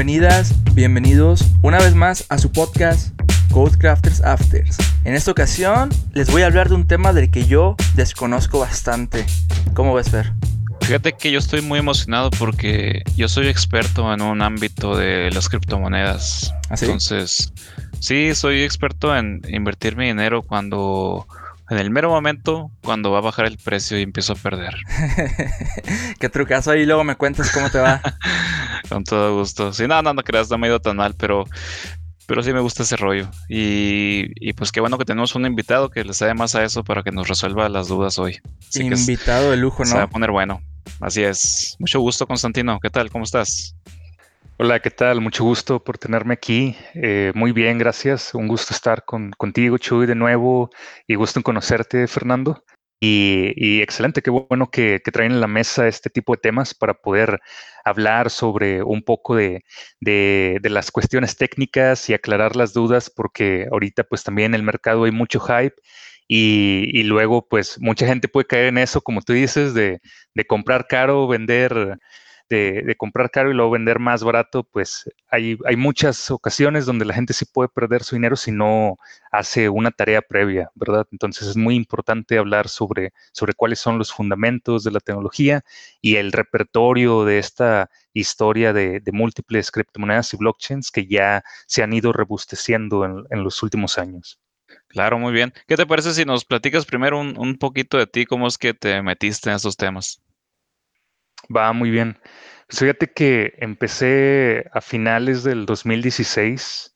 Bienvenidas, bienvenidos una vez más a su podcast Codecrafters Afters. En esta ocasión les voy a hablar de un tema del que yo desconozco bastante. ¿Cómo ves, Fer? Fíjate que yo estoy muy emocionado porque yo soy experto en un ámbito de las criptomonedas. ¿Ah, sí? Entonces, sí, soy experto en invertir mi dinero cuando, en el mero momento, cuando va a bajar el precio y empiezo a perder. Qué trucazo ahí, luego me cuentas cómo te va. Con todo gusto. Sí, no, no, no creas, no me ha ido tan mal, pero, pero sí me gusta ese rollo. Y, y pues qué bueno que tenemos un invitado que le sabe más a eso para que nos resuelva las dudas hoy. Así que Invitado de lujo, se va a ¿no? poner bueno. Así es. Mucho gusto, Constantino. ¿Qué tal? ¿Cómo estás? Hola, ¿qué tal? Mucho gusto por tenerme aquí. Eh, muy bien, gracias. Un gusto estar con, contigo, Chuy, de nuevo y gusto en conocerte, Fernando. Y, y excelente, qué bueno que, que traen en la mesa este tipo de temas para poder hablar sobre un poco de, de, de las cuestiones técnicas y aclarar las dudas, porque ahorita pues también en el mercado hay mucho hype y, y luego pues mucha gente puede caer en eso, como tú dices, de, de comprar caro, vender de, de, comprar caro y luego vender más barato, pues hay, hay, muchas ocasiones donde la gente sí puede perder su dinero si no hace una tarea previa, ¿verdad? Entonces es muy importante hablar sobre, sobre cuáles son los fundamentos de la tecnología y el repertorio de esta historia de, de múltiples criptomonedas y blockchains que ya se han ido robusteciendo en, en, los últimos años. Claro, muy bien. ¿Qué te parece si nos platicas primero un, un poquito de ti, cómo es que te metiste en esos temas? Va muy bien. Pues fíjate que empecé a finales del 2016.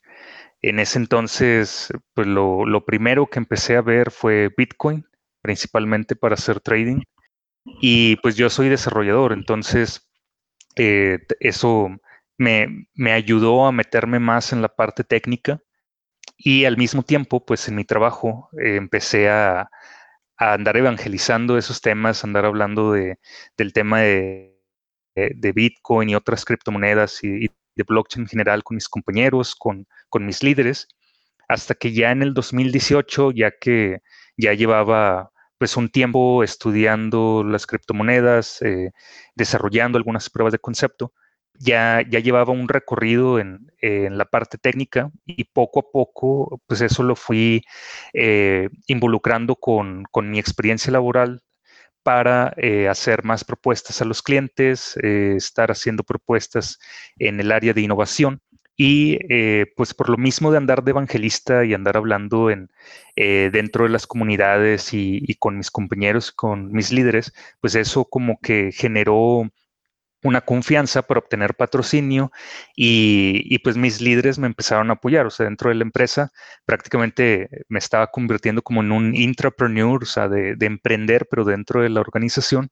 En ese entonces, pues lo, lo, primero que empecé a ver fue Bitcoin, principalmente para hacer trading. Y pues yo soy desarrollador, entonces eh, eso me, me, ayudó a meterme más en la parte técnica. Y al mismo tiempo, pues en mi trabajo eh, empecé a, a andar evangelizando esos temas, andar hablando de, del tema de, de, Bitcoin y otras criptomonedas y, y, de blockchain en general con mis compañeros, con, con, mis líderes, hasta que ya en el 2018, ya que ya llevaba pues un tiempo estudiando las criptomonedas, eh, desarrollando algunas pruebas de concepto, ya, ya llevaba un recorrido en, en, la parte técnica y poco a poco, pues eso lo fui eh, involucrando con, con, mi experiencia laboral para eh, hacer más propuestas a los clientes, eh, estar haciendo propuestas en el área de innovación. Y pues por lo mismo de andar de evangelista y andar hablando en, dentro de las comunidades y con mis compañeros, con mis líderes, pues eso como que generó una confianza para obtener patrocinio y, pues mis líderes me empezaron a apoyar, o sea, dentro de la empresa prácticamente me estaba convirtiendo como en un intrapreneur, o sea, de, de emprender, pero dentro de la organización.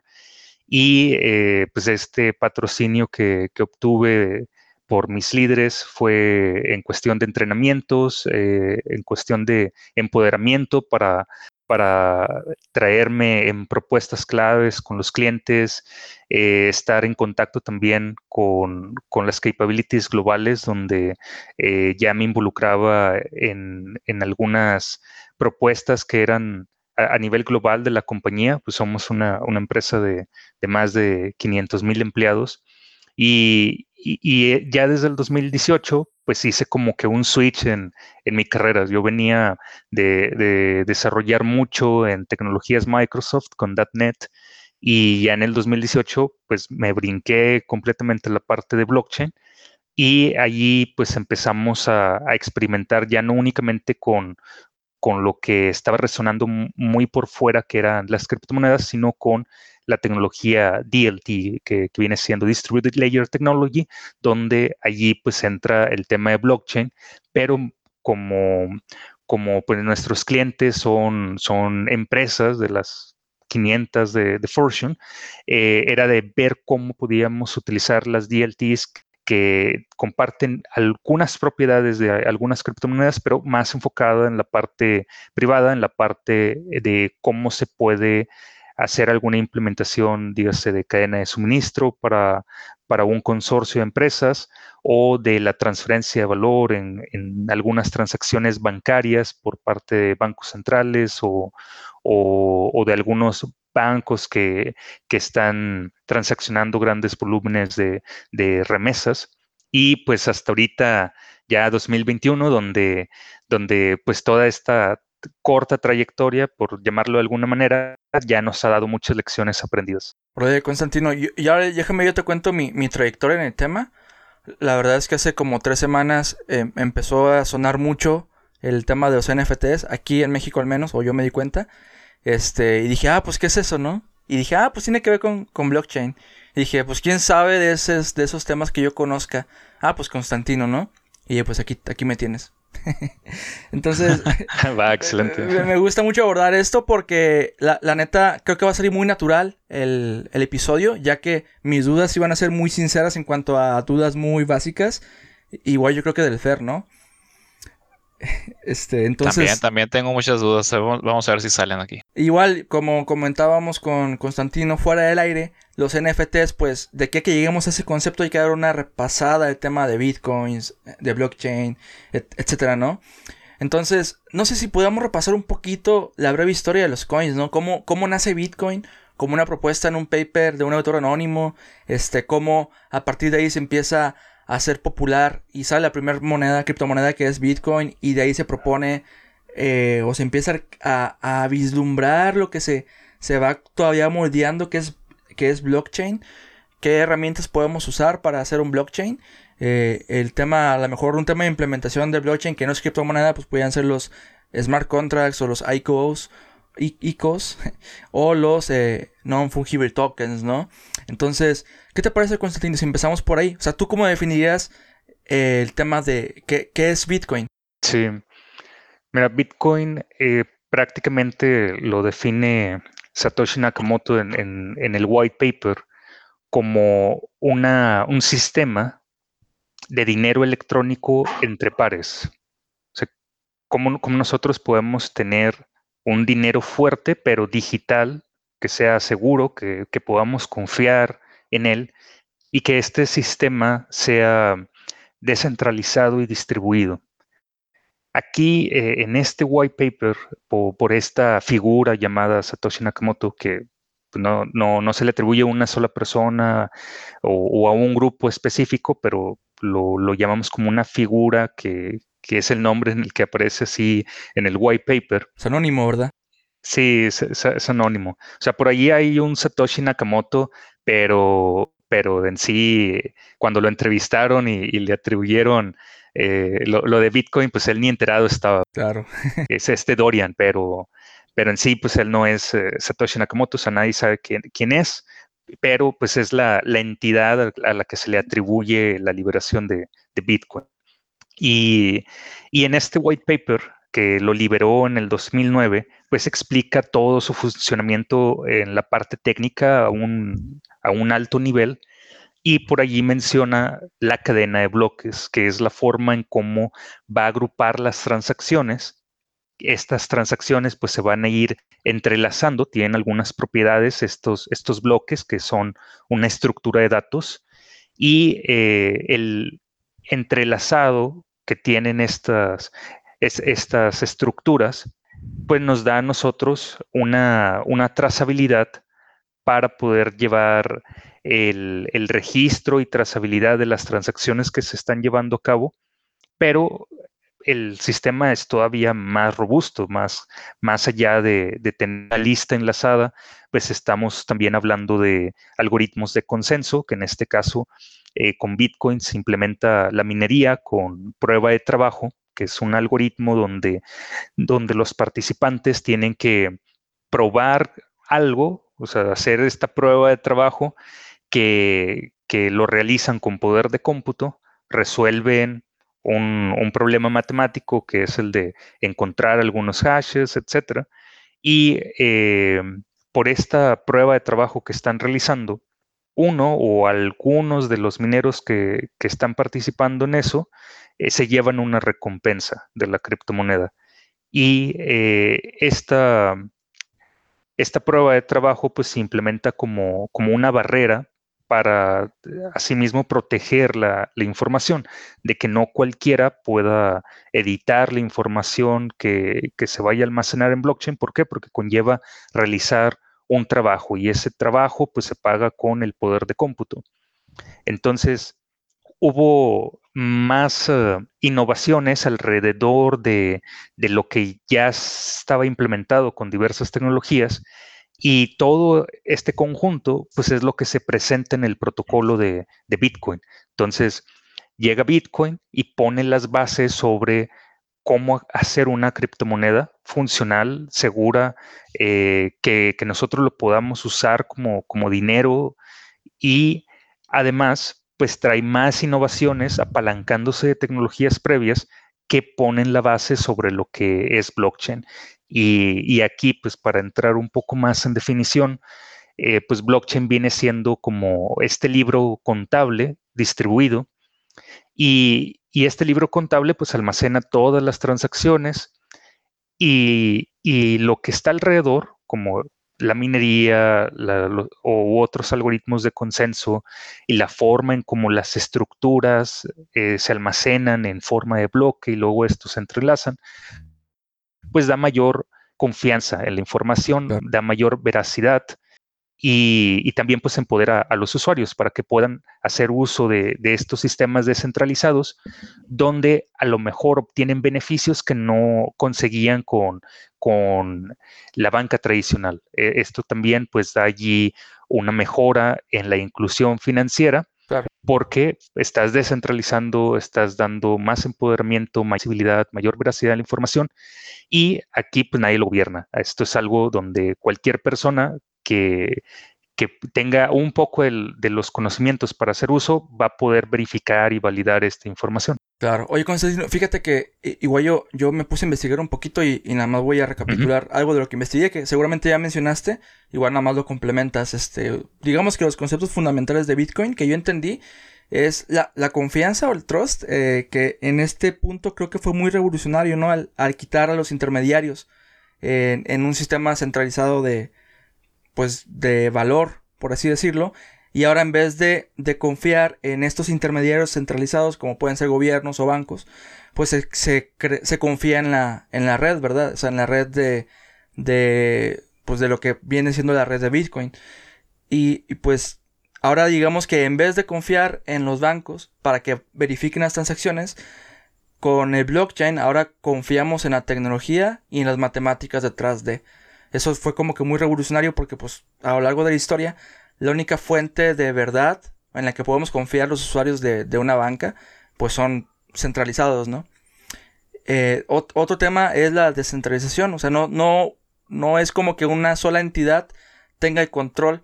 Y eh, pues este patrocinio que, que, obtuve por mis líderes fue en cuestión de entrenamientos, eh, en cuestión de empoderamiento para para traerme en propuestas claves con los clientes, eh, estar en contacto también con, con, las capabilities globales, donde eh, ya me involucraba en, en, algunas propuestas que eran a, a, nivel global de la compañía, pues somos una, una empresa de, de, más de 500 mil empleados. Y, y, ya desde el 2018, pues hice como que un switch en, en mi carrera. Yo venía de, de, desarrollar mucho en tecnologías Microsoft con .NET y ya en el 2018, pues me brinqué completamente la parte de blockchain y allí pues empezamos a, a experimentar ya no únicamente con, con lo que estaba resonando muy por fuera, que eran las criptomonedas, sino con la tecnología DLT, que, viene siendo Distributed Layer Technology, donde allí pues entra el tema de blockchain, pero como, como pues nuestros clientes son, son empresas de las 500 de, de Fortune, eh, era de ver cómo podíamos utilizar las DLTs que comparten algunas propiedades de algunas criptomonedas, pero más enfocada en la parte privada, en la parte de cómo se puede hacer alguna implementación, dígase, de cadena de suministro para, para un consorcio de empresas o de la transferencia de valor en, en algunas transacciones bancarias por parte de bancos centrales o, o, o de algunos bancos que, que, están transaccionando grandes volúmenes de, de remesas. y pues hasta ahorita ya 2021, donde, donde pues toda esta corta trayectoria, por llamarlo de alguna manera, ya nos ha dado muchas lecciones aprendidas. Oye, Constantino, y ahora déjame yo te cuento mi, mi, trayectoria en el tema. La verdad es que hace como tres semanas em, empezó a sonar mucho el tema de los NFTs, aquí en México al menos, o yo me di cuenta. Este, y dije, ah, pues, ¿qué es eso, no? Y dije, ah, pues tiene que ver con, con blockchain. Y dije, pues, ¿quién sabe de, esos, de esos temas que yo conozca? Ah, pues Constantino, ¿no? Y pues aquí, aquí me tienes. Entonces, va, excelente. Me, gusta mucho abordar esto porque la, neta creo que va a salir muy natural el, el, episodio, ya que mis dudas iban a ser muy sinceras en cuanto a dudas muy básicas. Igual yo creo que del Fer, ¿no? Este, entonces. También, también tengo muchas dudas. Vamos a ver si salen aquí. Igual, como comentábamos con Constantino fuera del aire, los NFTs, pues, de que, que lleguemos a ese concepto hay que dar una repasada del tema de bitcoins, de blockchain, etcétera, ¿no? Entonces, no sé si podamos repasar un poquito la breve historia de los coins, ¿no? ¿Cómo, cómo nace Bitcoin? Como una propuesta en un paper de un autor anónimo, este, cómo a partir de ahí se empieza a ser popular y sale la primera moneda, criptomoneda que es Bitcoin y de ahí se propone eh, o se empieza a, vislumbrar lo que se, se va todavía moldeando que es, que es blockchain, qué herramientas podemos usar para hacer un blockchain. Eh, el tema, a lo mejor un tema de implementación de blockchain que no es criptomoneda, pues podrían ser los smart contracts o los ICOs, ICOs o los eh, non-fungible tokens, ¿no? Entonces, ¿qué te parece, Constantino, si empezamos por ahí? O sea, ¿tú cómo definirías el tema de qué, es Bitcoin? Sí. Mira, Bitcoin eh, prácticamente lo define Satoshi Nakamoto en, el white paper como una, un sistema de dinero electrónico entre pares. O sea, cómo, nosotros podemos tener un dinero fuerte, pero digital, que sea seguro, que, podamos confiar en él y que este sistema sea descentralizado y distribuido. Aquí, eh, en este white paper, por, esta figura llamada Satoshi Nakamoto, que no, no, se le atribuye a una sola persona o, a un grupo específico, pero lo, llamamos como una figura que, que, es el nombre en el que aparece así en el white paper. Es anónimo, ¿verdad? Sí, es, anónimo. O sea, por ahí hay un Satoshi Nakamoto, pero, pero en sí, cuando lo entrevistaron y, le atribuyeron eh, lo, de Bitcoin, pues él ni enterado estaba. Claro. es este Dorian, pero, pero en sí, pues él no es eh, Satoshi Nakamoto, o sea, nadie sabe quién, quién es, pero pues es la, entidad a la que se le atribuye la liberación de, Bitcoin. Y, y, en este white paper que lo liberó en el 2009, pues explica todo su funcionamiento en la parte técnica a un, a un alto nivel y por allí menciona la cadena de bloques, que es la forma en cómo va a agrupar las transacciones. Estas transacciones pues se van a ir entrelazando, tienen algunas propiedades estos, estos bloques que son una estructura de datos y eh, el entrelazado que tienen estas, estas estructuras, pues nos da a nosotros una, trazabilidad para poder llevar el, registro y trazabilidad de las transacciones que se están llevando a cabo, pero el sistema es todavía más robusto, más, más allá de, tener la lista enlazada, pues estamos también hablando de algoritmos de consenso, que en este caso eh, con Bitcoin se implementa la minería con prueba de trabajo, que es un algoritmo donde, donde los participantes tienen que probar algo, o sea, hacer esta prueba de trabajo que, lo realizan con poder de cómputo, resuelven un, problema matemático que es el de encontrar algunos hashes, etc. Y eh, por esta prueba de trabajo que están realizando, uno o algunos de los mineros que, que están participando en eso eh, se llevan una recompensa de la criptomoneda. Y eh, esta, esta prueba de trabajo pues se implementa como, como una barrera para eh, asimismo proteger la, información, de que no cualquiera pueda editar la información que, que, se vaya a almacenar en blockchain. ¿Por qué? Porque conlleva realizar un trabajo y ese trabajo pues se paga con el poder de cómputo. Entonces, hubo más eh, innovaciones alrededor de, lo que ya estaba implementado con diversas tecnologías y todo este conjunto pues es lo que se presenta en el protocolo de, Bitcoin. Entonces llega Bitcoin y pone las bases sobre cómo hacer una criptomoneda funcional, segura, eh, que, que, nosotros lo podamos usar como, como dinero y además pues trae más innovaciones apalancándose de tecnologías previas que ponen la base sobre lo que es blockchain. Y, aquí, pues para entrar un poco más en definición, eh, pues blockchain viene siendo como este libro contable distribuido y, este libro contable pues almacena todas las transacciones y, y, lo que está alrededor, como la minería o otros algoritmos de consenso y la forma en cómo las estructuras eh, se almacenan en forma de bloque y luego estos se entrelazan, pues da mayor confianza en la información, da mayor veracidad y, también pues empodera a los usuarios para que puedan hacer uso de, estos sistemas descentralizados donde a lo mejor obtienen beneficios que no conseguían con, con la banca tradicional. E, esto también pues da allí una mejora en la inclusión financiera porque estás descentralizando, estás dando más empoderamiento, más visibilidad, mayor veracidad de la información y aquí pues nadie lo gobierna. Esto es algo donde cualquier persona que, tenga un poco de los conocimientos para hacer uso, va a poder verificar y validar esta información. Claro. Oye, Constantino, fíjate que igual yo, yo me puse a investigar un poquito y, nada más voy a recapitular algo de lo que investigué, que seguramente ya mencionaste, igual nada más lo complementas. Este, digamos que los conceptos fundamentales de Bitcoin que yo entendí es la, confianza o el trust, eh, que en este punto creo que fue muy revolucionario, ¿no? Al, quitar a los intermediarios en un sistema centralizado de, pues de valor, por así decirlo, y ahora en vez de, confiar en estos intermediarios centralizados, como pueden ser gobiernos o bancos, pues se, se, confía en la, en la red, ¿verdad? O sea, en la red de, de, pues de lo que viene siendo la red de Bitcoin. Y, y pues ahora digamos que en vez de confiar en los bancos para que verifiquen las transacciones, con el blockchain ahora confiamos en la tecnología y en las matemáticas detrás de. Eso fue como que muy revolucionario porque pues a lo largo de la historia la única fuente de verdad en la que podemos confiar los usuarios de, una banca pues son centralizados, ¿no? Eh, otro tema es la descentralización, o sea, no, no, no es como que una sola entidad tenga el control,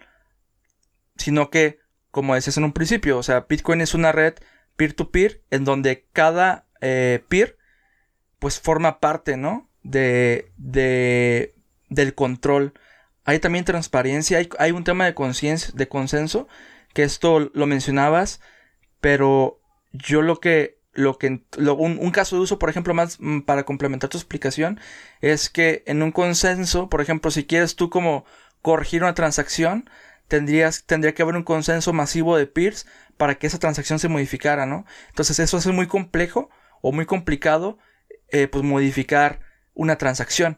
sino que, como decías en un principio, o sea, Bitcoin es una red peer-to-peer en donde cada eh, peer pues forma parte, ¿no? De, de, del control. Hay también transparencia, hay, un tema de de consenso, que esto lo mencionabas, pero yo lo que, lo que, un, caso de uso, por ejemplo, más mm, para complementar tu explicación, es que en un consenso, por ejemplo, si quieres tú como corregir una transacción, tendrías, tendría que haber un consenso masivo de peers para que esa transacción se modificara, ¿no? Entonces eso es muy complejo o muy complicado, eh, pues modificar una transacción.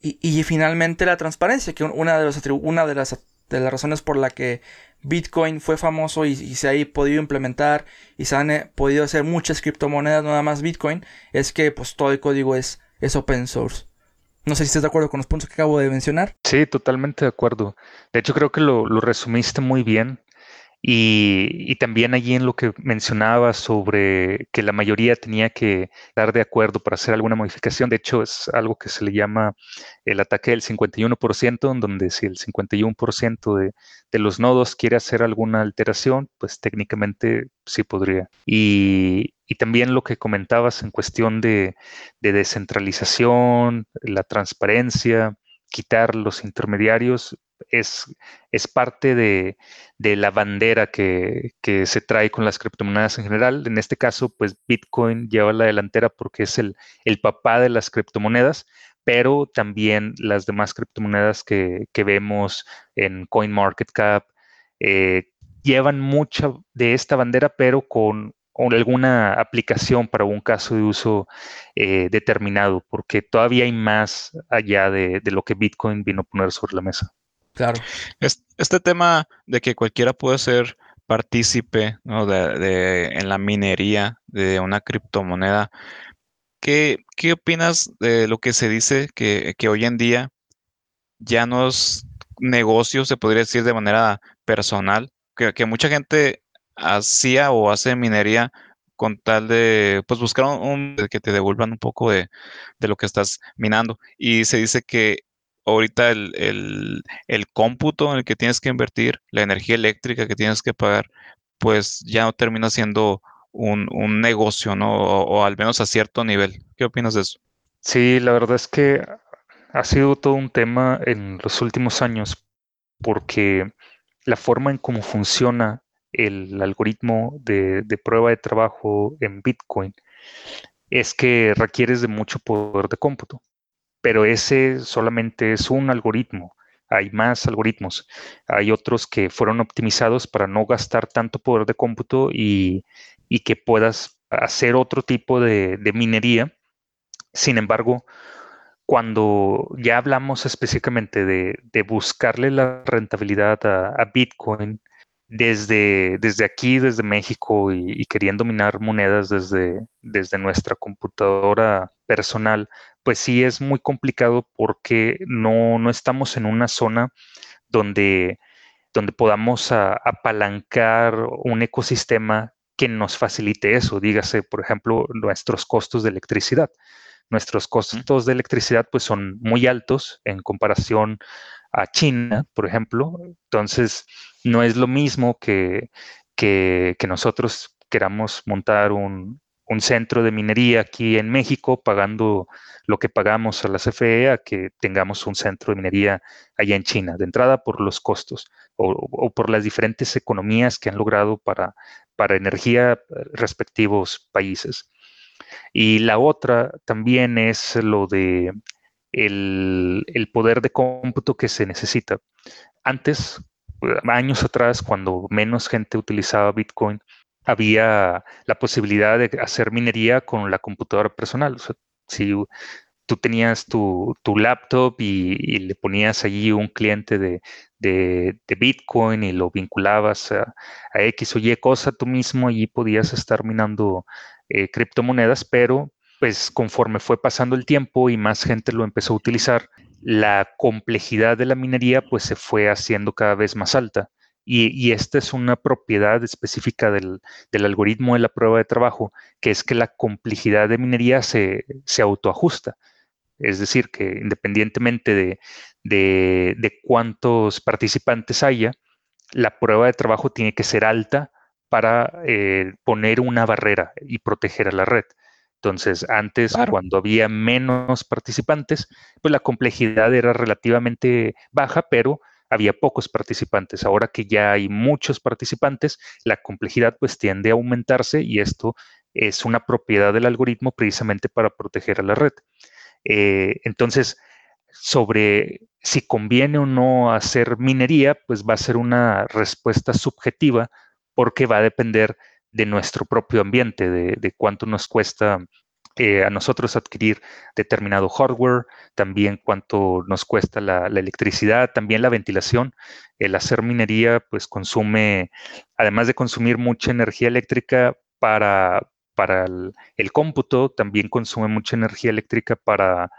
Y, finalmente la transparencia, que una de, las, una de las, de las razones por la que Bitcoin fue famoso y, se ha podido implementar y se han eh, podido hacer muchas criptomonedas, nada más Bitcoin, es que pues todo el código es, es open source. No sé si estás de acuerdo con los puntos que acabo de mencionar. Sí, totalmente de acuerdo. De hecho, creo que lo, lo resumiste muy bien. Y, también allí en lo que mencionaba sobre que la mayoría tenía que dar de acuerdo para hacer alguna modificación, de hecho es algo que se le llama el ataque del 51%, en donde si el 51% de, de los nodos quiere hacer alguna alteración, pues técnicamente sí podría. Y, también lo que comentabas en cuestión de, de descentralización, la transparencia, quitar los intermediarios, es, es parte de, la bandera que, se trae con las criptomonedas en general. En este caso, pues Bitcoin lleva la delantera porque es el, el papá de las criptomonedas, pero también las demás criptomonedas que, vemos en CoinMarketCap eh, llevan mucha de esta bandera, pero con alguna aplicación para un caso de uso eh, determinado, porque todavía hay más allá de, de, lo que Bitcoin vino a poner sobre la mesa. Claro. Este, tema de que cualquiera puede ser partícipe de, en la minería de una criptomoneda, ¿qué, qué opinas de lo que se dice que, que hoy en día ya no es negocio, se podría decir de manera personal, que, que mucha gente hacía o hace minería con tal de pues buscar un, que te devuelvan un poco de, lo que estás minando. Y se dice que ahorita el, cómputo en el que tienes que invertir, la energía eléctrica que tienes que pagar, pues ya no termina siendo un, negocio, ¿no? O, al menos a cierto nivel. ¿Qué opinas de eso? Sí, la verdad es que ha sido todo un tema en los últimos años porque la forma en cómo funciona el algoritmo de, prueba de trabajo en Bitcoin es que requieres de mucho poder de cómputo, pero ese solamente es un algoritmo. Hay más algoritmos. Hay otros que fueron optimizados para no gastar tanto poder de cómputo y, que puedas hacer otro tipo de, minería. Sin embargo, cuando ya hablamos específicamente de, buscarle la rentabilidad a Bitcoin, desde, aquí, desde México y, queriendo minar monedas desde nuestra computadora personal, pues sí es muy complicado porque no, no estamos en una zona donde, donde podamos apalancar un ecosistema que nos facilite eso. Dígase, por ejemplo, nuestros costos de electricidad. Nuestros costos de electricidad pues son muy altos en comparación a China, por ejemplo. Entonces, no es lo mismo que, que, nosotros queramos montar un, centro de minería aquí en México pagando lo que pagamos a la CFE a que tengamos un centro de minería allá en China, de entrada por los costos o, por las diferentes economías que han logrado para, para energía eh, respectivos países. Y la otra también es lo de el, el poder de cómputo que se necesita. Antes, años atrás, cuando menos gente utilizaba Bitcoin, había la posibilidad de hacer minería con la computadora personal. O sea, si tú tenías tu, laptop y, le ponías allí un cliente de, Bitcoin y lo vinculabas a, X o Y cosa, tú mismo allí podías estar minando eh, criptomonedas, pero pues conforme fue pasando el tiempo y más gente lo empezó a utilizar, la complejidad de la minería pues se fue haciendo cada vez más alta. Y, esta es una propiedad específica del, algoritmo de la prueba de trabajo, que es que la complejidad de minería se, autoajusta. Es decir, que independientemente de, cuántos participantes haya, la prueba de trabajo tiene que ser alta para eh, poner una barrera y proteger a la red. Entonces, antes, cuando había menos participantes, pues la complejidad era relativamente baja, pero había pocos participantes. Ahora que ya hay muchos participantes, la complejidad pues tiende a aumentarse y esto es una propiedad del algoritmo precisamente para proteger a la red. Eh, entonces, sobre si conviene o no hacer minería, pues va a ser una respuesta subjetiva porque va a depender de nuestro propio ambiente, de, cuánto nos cuesta eh, a nosotros adquirir determinado hardware, también cuánto nos cuesta la, electricidad, también la ventilación. El hacer minería, pues consume, además de consumir mucha energía eléctrica para, para el, cómputo, también consume mucha energía eléctrica para,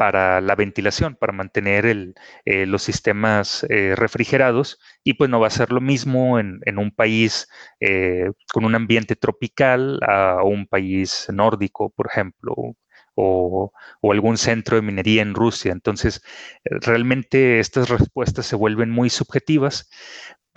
para la ventilación, para mantener eh, los sistemas eh, refrigerados y pues no va a ser lo mismo en, un país eh, con un ambiente tropical a un país nórdico, por ejemplo, o, o, algún centro de minería en Rusia. Entonces, realmente estas respuestas se vuelven muy subjetivas,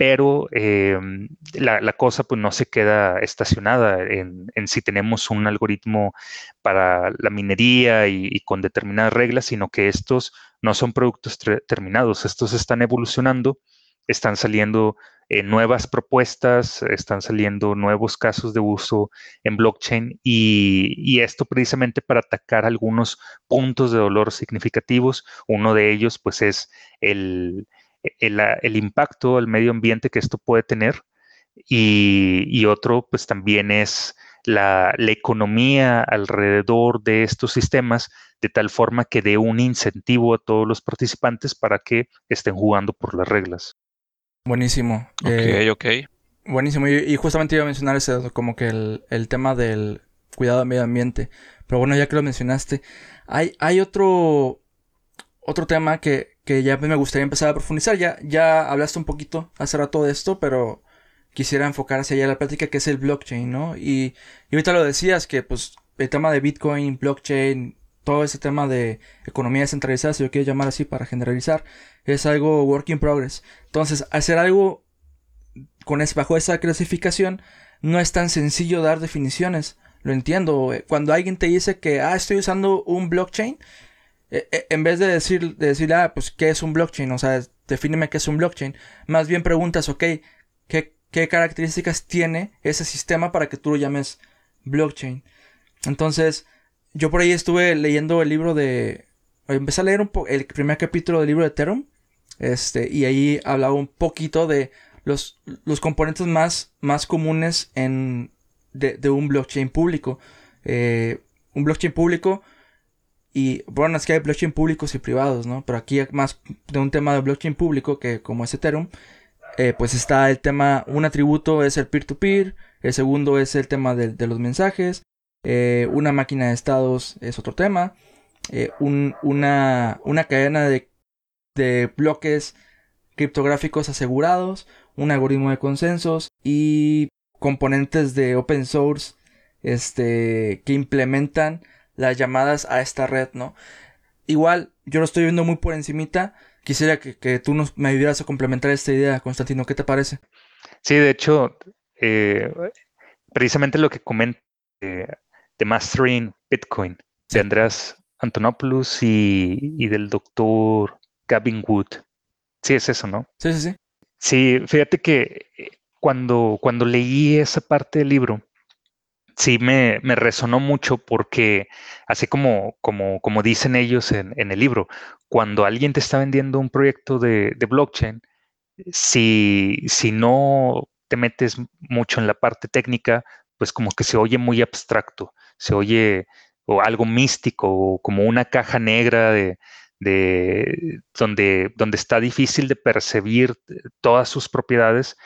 pero em, la, cosa pues no se queda estacionada en, si tenemos un algoritmo para la minería y, con determinadas reglas, sino que estos no son productos terminados, estos están evolucionando, están saliendo eh, nuevas propuestas, están saliendo nuevos casos de uso en blockchain y, y esto precisamente para atacar algunos puntos de dolor significativos. Uno de ellos pues es el el, impacto al medio ambiente que esto puede tener y, otro pues también es la, economía alrededor de estos sistemas de tal forma que dé un incentivo a todos los participantes para que estén jugando por las reglas. Buenísimo. Ok, eh, ok. Buenísimo, y, justamente iba a mencionar ese, como que el, tema del cuidado del medio ambiente. Pero bueno, ya que lo mencionaste, hay, hay otro, otro tema que, que ya me gustaría empezar a profundizar. Ya, ya hablaste un poquito hace rato de esto, pero quisiera enfocar hacia allá la plática que es el blockchain, ¿no? Y, y ahorita lo decías que pues el tema de Bitcoin, blockchain, todo ese tema de economía descentralizada, si lo quiero llamar así para generalizar, es algo work in progress. Entonces, hacer algo con bajo esa clasificación no es tan sencillo dar definiciones. Lo entiendo. Cuando alguien te dice que, ah, estoy usando un blockchain, en vez de decir, de decir, ah, pues, ¿qué es un blockchain? O sea, defíneme qué es un blockchain. Más bien preguntas, ok, ¿qué, qué características tiene ese sistema para que tú lo llames blockchain? Entonces, yo por ahí estuve leyendo el libro de... Empecé a leer un el primer capítulo del libro de Ethereum. Este, y ahí hablaba un poquito de los, los componentes más, más comunes en, de, de un blockchain público. Eh, un blockchain público y bueno, es que hay blockchain públicos y privados, ¿no? Pero aquí más de un tema de blockchain público que como es Ethereum, eh, pues está el tema, un atributo es el peer-to-peer, el segundo es el tema de, de los mensajes, eh, una máquina de estados es otro tema, una, una cadena de, de bloques criptográficos asegurados, un algoritmo de consensos y componentes de open source este, que implementan las llamadas a esta red, ¿no? Igual, yo lo estoy viendo muy por encimita. Quisiera que, tú nos, me ayudaras a complementar esta idea, Constantino. ¿Qué te parece? Sí, de hecho, eh, precisamente lo que comenta de Mastering Bitcoin de Andrés Antonopoulos y, y del doctor Gavin Wood. Sí, es eso, ¿no? Sí, sí, sí. Sí, fíjate que eh, cuando, cuando leí esa parte del libro, sí me, resonó mucho porque, así como, como, como dicen ellos en, el libro, cuando alguien te está vendiendo un proyecto de, blockchain, si, si no te metes mucho en la parte técnica, pues como que se oye muy abstracto, se oye o algo místico, o como una caja negra de, de donde, donde está difícil de percibir todas sus propiedades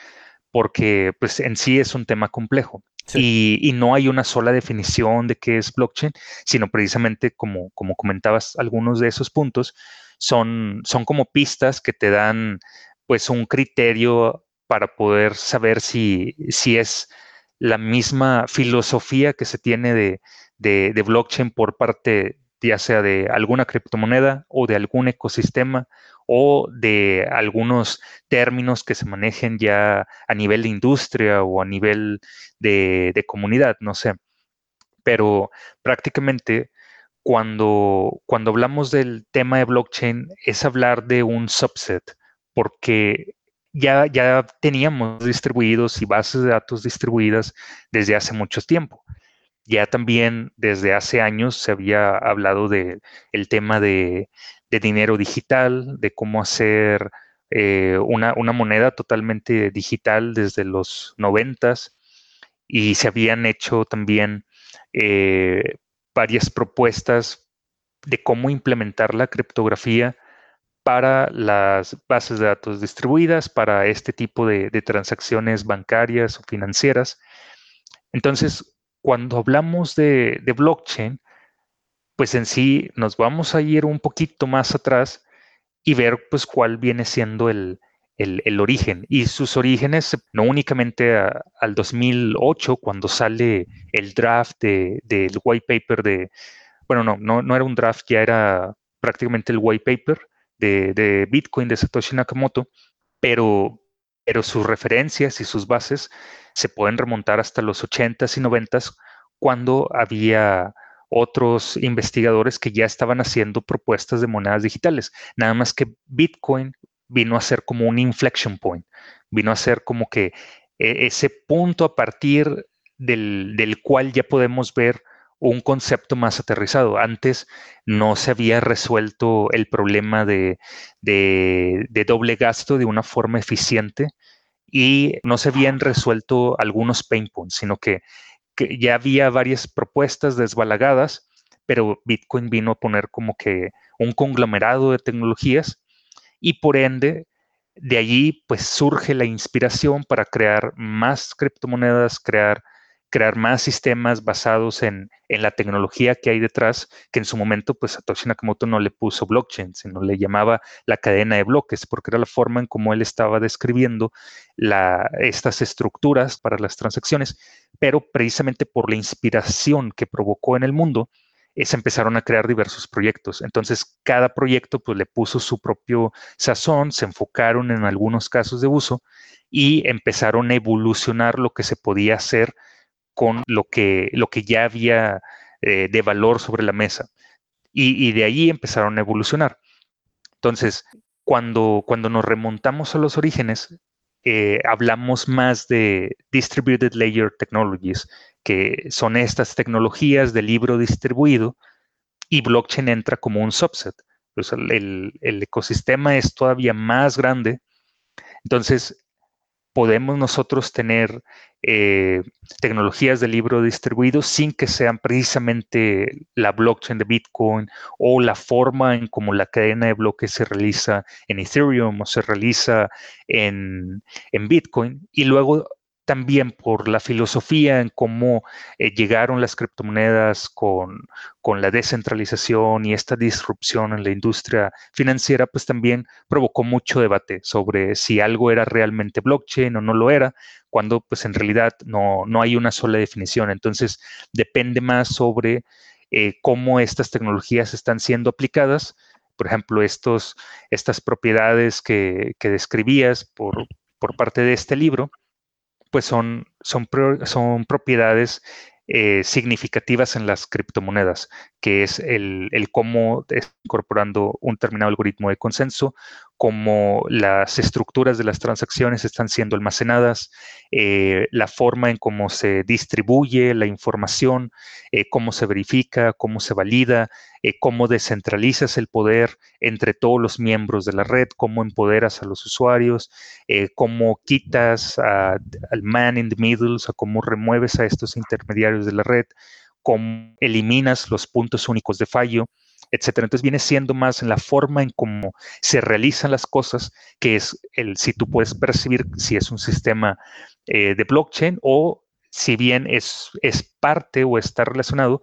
porque pues en sí es un tema complejo. Y, no hay una sola definición de qué es blockchain, sino precisamente como, como comentabas, algunos de esos puntos son, son como pistas que te dan pues un criterio para poder saber si, si es la misma filosofía que se tiene de, de, de blockchain por parte ya sea de alguna criptomoneda o de algún ecosistema o de algunos términos que se manejen ya a nivel de industria o a nivel de, comunidad, no sé. Pero prácticamente cuando, cuando hablamos del tema de blockchain es hablar de un subset, porque ya, ya teníamos distribuidos y bases de datos distribuidas desde hace mucho tiempo. Ya también desde hace años se había hablado del el tema de, dinero digital, de cómo hacer eh, una, moneda totalmente digital desde los noventas y se habían hecho también eh, varias propuestas de cómo implementar la criptografía para las bases de datos distribuidas, para este tipo de, de transacciones bancarias o financieras. Entonces, cuando hablamos de, blockchain, pues en sí nos vamos a ir un poquito más atrás y ver pues cuál viene siendo el, origen. Y sus orígenes no únicamente al 2008, cuando sale el draft del white paper de, bueno, no, no, no, era un draft, ya era prácticamente el white paper de, de Bitcoin de Satoshi Nakamoto, pero, pero sus referencias y sus bases se pueden remontar hasta los 80s y 90s cuando había otros investigadores que ya estaban haciendo propuestas de monedas digitales. Nada más que Bitcoin vino a ser como un inflection point, vino a ser como que eh, ese punto a partir del, cual ya podemos ver un concepto más aterrizado. Antes no se había resuelto el problema de, de, doble gasto de una forma eficiente y no se habían resuelto algunos pain points, sino que, ya había varias propuestas desbalagadas, pero Bitcoin vino a poner como que un conglomerado de tecnologías y por ende de allí pues surge la inspiración para crear más criptomonedas, crear, crear más sistemas basados en, la tecnología que hay detrás, que en su momento pues Satoshi Nakamoto no le puso blockchain, sino le llamaba la cadena de bloques, porque era la forma en cómo él estaba describiendo estas estructuras para las transacciones, pero precisamente por la inspiración que provocó en el mundo, se empezaron a crear diversos proyectos. Entonces, cada proyecto pues, le puso su propio sazón, se enfocaron en algunos casos de uso y empezaron a evolucionar lo que se podía hacer con lo que, lo que ya había eh, de valor sobre la mesa. Y, de ahí empezaron a evolucionar. Entonces, cuando, cuando nos remontamos a los orígenes, eh, hablamos más de Distributed Layer Technologies, que son estas tecnologías de libro distribuido y blockchain entra como un subset. el, el, ecosistema es todavía más grande. Entonces, podemos nosotros tener eh, tecnologías de libro distribuido sin que sean precisamente la blockchain de Bitcoin o la forma en cómo la cadena de bloques se realiza en Ethereum o se realiza en, en Bitcoin. Y luego también por la filosofía en cómo eh, llegaron las criptomonedas con, con, la descentralización y esta disrupción en la industria financiera, pues también provocó mucho debate sobre si algo era realmente blockchain o no lo era, cuando pues en realidad no, no hay una sola definición. Entonces depende más sobre eh, cómo estas tecnologías están siendo aplicadas. Por ejemplo, estos, estas propiedades que, que describías por, por parte de este libro, pues son, son, propiedades eh, significativas en las criptomonedas, que es el, el cómo incorporando un determinado algoritmo de consenso, cómo las estructuras de las transacciones están siendo almacenadas, eh, la forma en cómo se distribuye la información, eh, cómo se verifica, cómo se valida, eh, cómo descentralizas el poder entre todos los miembros de la red, cómo empoderas a los usuarios, cómo quitas al man in the middle, o cómo remueves a estos intermediarios de la red, cómo eliminas los puntos únicos de fallo etcétera. Entonces viene siendo más en la forma en cómo se realizan las cosas, que es el si tú puedes percibir si es un sistema eh, de blockchain o si bien es, es parte o está relacionado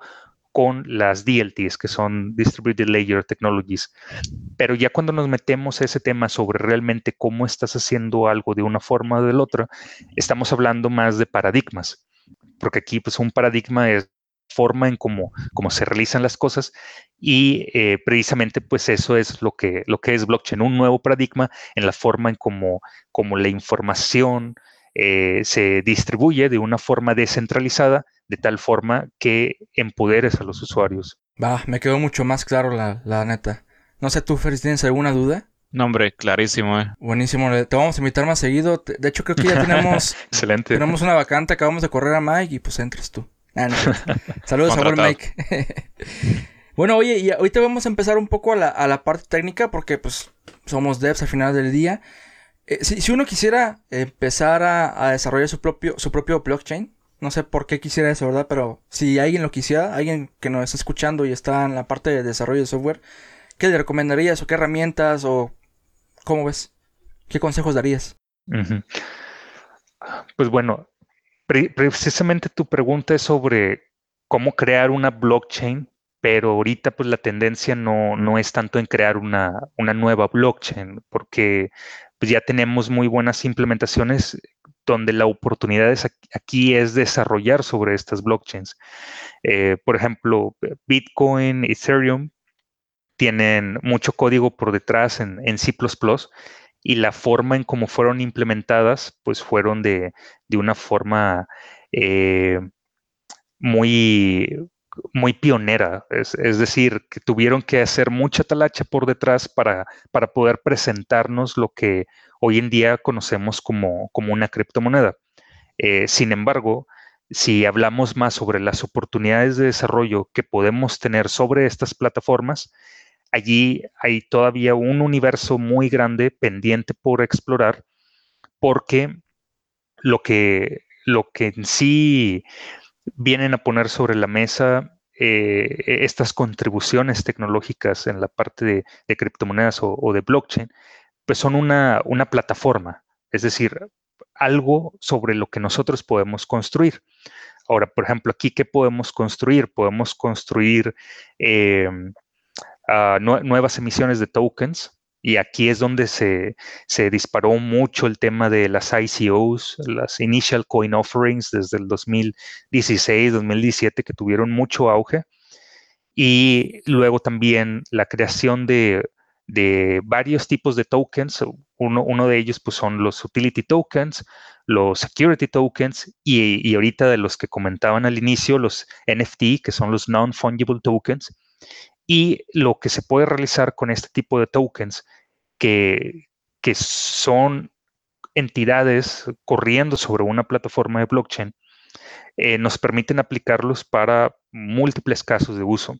con las DLTs, que son Distributed Layer Technologies. Pero ya cuando nos metemos a ese tema sobre realmente cómo estás haciendo algo de una forma o de la otra, estamos hablando más de paradigmas, porque aquí pues un paradigma es forma en cómo, cómo se realizan las cosas y eh, precisamente pues eso es lo que, lo que es blockchain, un nuevo paradigma en la forma en cómo, la información eh, se distribuye de una forma descentralizada, de tal forma que empoderes a los usuarios. Va, me quedó mucho más claro la, la neta. No sé, tú, Fer, ¿tienes alguna duda? No, hombre, clarísimo, eh. Buenísimo, te vamos a invitar más seguido. De hecho, creo que ya tenemos, Excelente. tenemos una vacante, acabamos de correr a Mike y pues entres tú. Ah, Saludos a buen Mike. bueno, oye, y ahorita vamos a empezar un poco a la, parte técnica porque pues somos devs al final del día. Eh, si, uno quisiera empezar a, desarrollar su propio, su propio blockchain, no sé por qué quisiera eso, ¿verdad? Pero si alguien lo quisiera, alguien que nos está escuchando y está en la parte de desarrollo de software, ¿qué le recomendarías o qué herramientas o cómo ves? ¿Qué consejos darías? Pues bueno, precisamente tu pregunta es sobre cómo crear una blockchain, pero ahorita pues la tendencia no, no es tanto en crear una, una nueva blockchain, porque pues ya tenemos muy buenas implementaciones donde la oportunidad es aquí es desarrollar sobre estas blockchains. Eh, por ejemplo, Bitcoin, Ethereum tienen mucho código por detrás en, en C++ y la forma en cómo fueron implementadas, pues fueron de, una forma eh, muy, muy pionera. Es, decir, que tuvieron que hacer mucha talacha por detrás para, para poder presentarnos lo que hoy en día conocemos como, como una criptomoneda. Eh, sin embargo, si hablamos más sobre las oportunidades de desarrollo que podemos tener sobre estas plataformas, allí hay todavía un universo muy grande pendiente por explorar, porque lo que, lo que en sí vienen a poner sobre la mesa eh, estas contribuciones tecnológicas en la parte de, criptomonedas o, de blockchain, pues son una, una plataforma, es decir, algo sobre lo que nosotros podemos construir. Ahora, por ejemplo, aquí, ¿qué podemos construir? Podemos construir ah, nuevas emisiones de tokens. Y aquí es donde se, se, disparó mucho el tema de las ICOs, las Initial Coin Offerings desde el 2016, 2017, que tuvieron mucho auge. Y luego también la creación de de varios tipos de tokens. Uno, uno, de ellos pues, son los utility tokens, los security tokens y, y, ahorita de los que comentaban al inicio, los NFT, que son los non-fungible tokens. Y lo que se puede realizar con este tipo de tokens, que, que son entidades corriendo sobre una plataforma de blockchain, eh, nos permiten aplicarlos para múltiples casos de uso.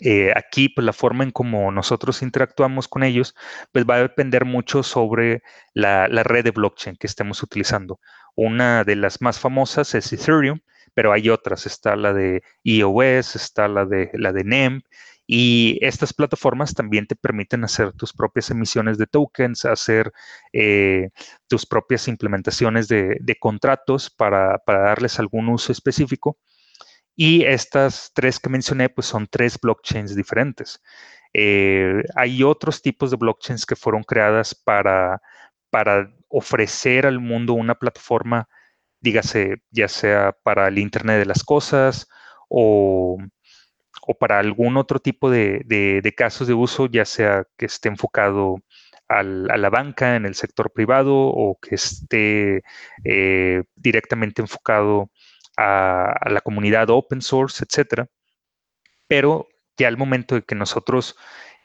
Eh, aquí, pues la forma en cómo nosotros interactuamos con ellos, pues va a depender mucho sobre la, red de blockchain que estemos utilizando. Una de las más famosas es Ethereum, pero hay otras. Está la de EOS, está la de, la de NEM, y estas plataformas también te permiten hacer tus propias emisiones de tokens, hacer eh, tus propias implementaciones de, contratos para, para darles algún uso específico. Y estas tres que mencioné, pues son tres blockchains diferentes. Eh, hay otros tipos de blockchains que fueron creadas para, para ofrecer al mundo una plataforma, dígase, ya sea para el Internet de las Cosas o, para algún otro tipo de, casos de uso, ya sea que esté enfocado a la banca en el sector privado o que esté eh, directamente enfocado a, la comunidad open source, etcétera. Pero ya al momento de que nosotros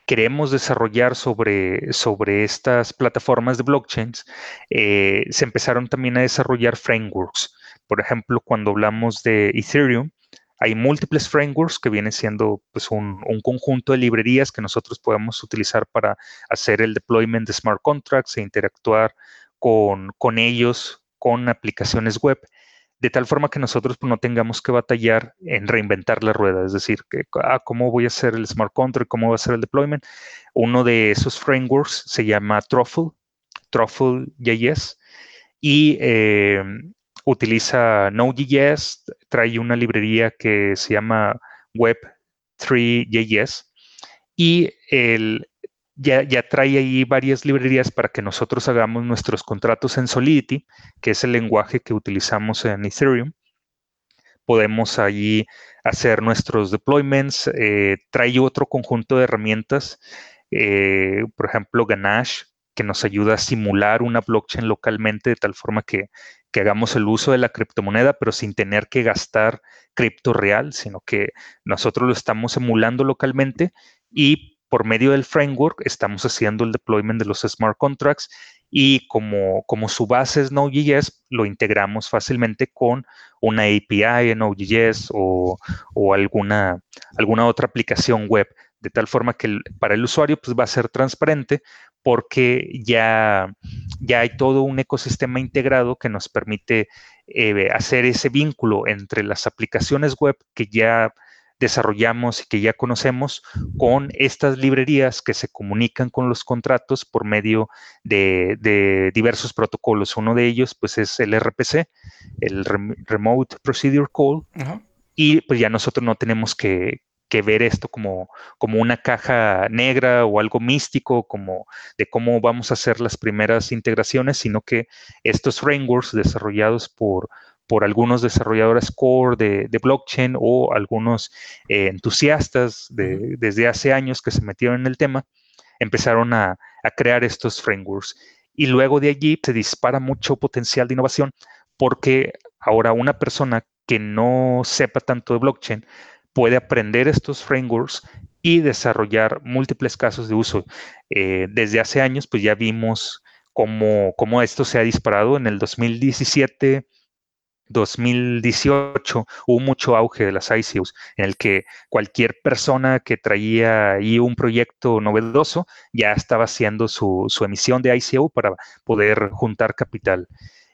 queremos desarrollar sobre, sobre estas plataformas de blockchains, eh, se empezaron también a desarrollar frameworks. Por ejemplo, cuando hablamos de Ethereum, hay múltiples frameworks que vienen siendo pues, un, conjunto de librerías que nosotros podemos utilizar para hacer el deployment de smart contracts e interactuar con, con ellos con aplicaciones web de tal forma que nosotros pues, no tengamos que batallar en reinventar la rueda, es decir, que, ah, cómo voy a hacer el smart contract, cómo va a ser el deployment. Uno de esos frameworks se llama Truffle, Truffle.js, y eh, utiliza Node.js, trae una librería que se llama Web3.js, y el, ya, trae ahí varias librerías para que nosotros hagamos nuestros contratos en Solidity, que es el lenguaje que utilizamos en Ethereum. Podemos ahí hacer nuestros deployments. Eh, trae otro conjunto de herramientas, eh, por ejemplo, Ganache, que nos ayuda a simular una blockchain localmente de tal forma que, que hagamos el uso de la criptomoneda, pero sin tener que gastar cripto real, sino que nosotros lo estamos emulando localmente y por medio del framework estamos haciendo el deployment de los smart contracts y como, como su base es Node.js, lo integramos fácilmente con una API en Node.js o, o, alguna, alguna otra aplicación web, de tal forma que para el usuario pues, va a ser transparente porque ya, ya hay todo un ecosistema integrado que nos permite eh, hacer ese vínculo entre las aplicaciones web que ya desarrollamos y que ya conocemos con estas librerías que se comunican con los contratos por medio de, diversos protocolos. Uno de ellos pues es el RPC, el Remote Procedure Call, y pues ya nosotros no tenemos que, ver esto como, como una caja negra o algo místico, como de cómo vamos a hacer las primeras integraciones, sino que estos frameworks desarrollados por, por algunos desarrolladores core de, blockchain o algunos eh, entusiastas desde hace años que se metieron en el tema, empezaron a, crear estos frameworks. Y luego de allí se dispara mucho potencial de innovación porque ahora una persona que no sepa tanto de blockchain puede aprender estos frameworks y desarrollar múltiples casos de uso. Eh, desde hace años, pues ya vimos cómo, cómo, esto se ha disparado. En el 2017 2018 hubo mucho auge de las ICOs, en el que cualquier persona que traía ahí un proyecto novedoso ya estaba haciendo su, emisión de ICO para poder juntar capital.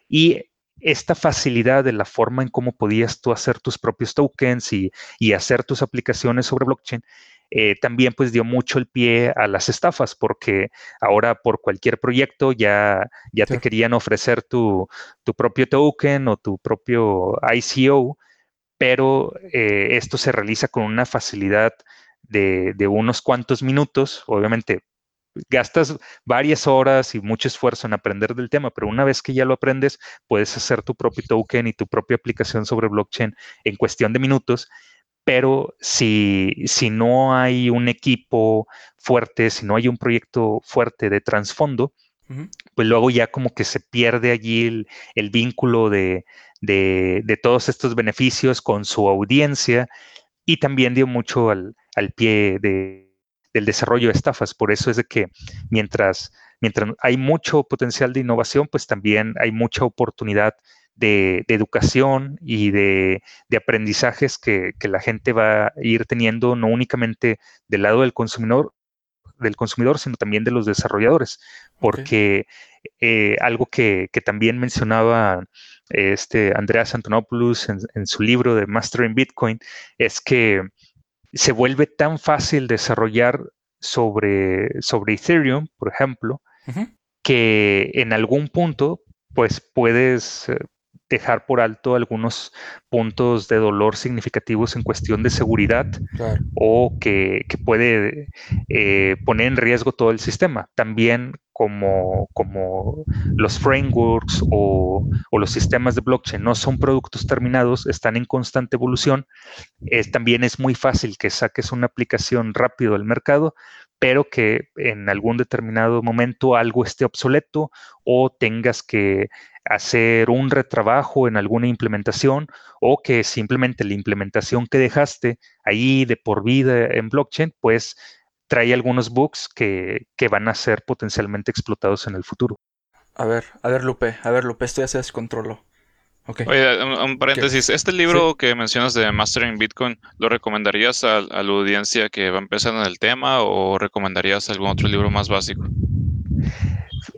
Y esta facilidad de la forma en cómo podías tú hacer tus propios tokens y, hacer tus aplicaciones sobre blockchain eh, también pues dio mucho el pie a las estafas, porque ahora por cualquier proyecto ya, ya te querían ofrecer tu, tu, propio token o tu propio ICO, pero eh, esto se realiza con una facilidad de, de unos cuantos minutos, obviamente gastas varias horas y mucho esfuerzo en aprender del tema, pero una vez que ya lo aprendes, puedes hacer tu propio token y tu propia aplicación sobre blockchain en cuestión de minutos. Pero si, si no hay un equipo fuerte, si no hay un proyecto fuerte de trasfondo, pues luego ya como que se pierde allí el, vínculo de, de, todos estos beneficios con su audiencia y también dio mucho al pie de, del desarrollo de estafas. Por eso es de que mientras, mientras hay mucho potencial de innovación, pues también hay mucha oportunidad de, educación y de, aprendizajes que, la gente va a ir teniendo, no únicamente del lado del consumidor, del consumidor, sino también de los desarrolladores. Porque eh, algo que, también mencionaba este Andreas Antonopoulos en, en, su libro de Mastering Bitcoin es que se vuelve tan fácil desarrollar sobre, sobre Ethereum, por ejemplo, que en algún punto, pues puedes eh, dejar por alto algunos puntos de dolor significativos en cuestión de seguridad o que, puede eh, poner en riesgo todo el sistema. También como, como los frameworks o, los sistemas de blockchain no son productos terminados, están en constante evolución, también es muy fácil que saques una aplicación rápido al mercado, pero que en algún determinado momento algo esté obsoleto o tengas que hacer un retrabajo en alguna implementación o que simplemente la implementación que dejaste ahí de por vida en blockchain, pues trae algunos bugs que, van a ser potencialmente explotados en el futuro. A ver, a ver Lupe, a ver Lupe, esto ya se descontroló. Okay. Oye, un, paréntesis, ¿este libro que mencionas de Mastering Bitcoin, lo recomendarías a, a, la audiencia que va empezando en el tema o recomendarías algún otro libro más básico?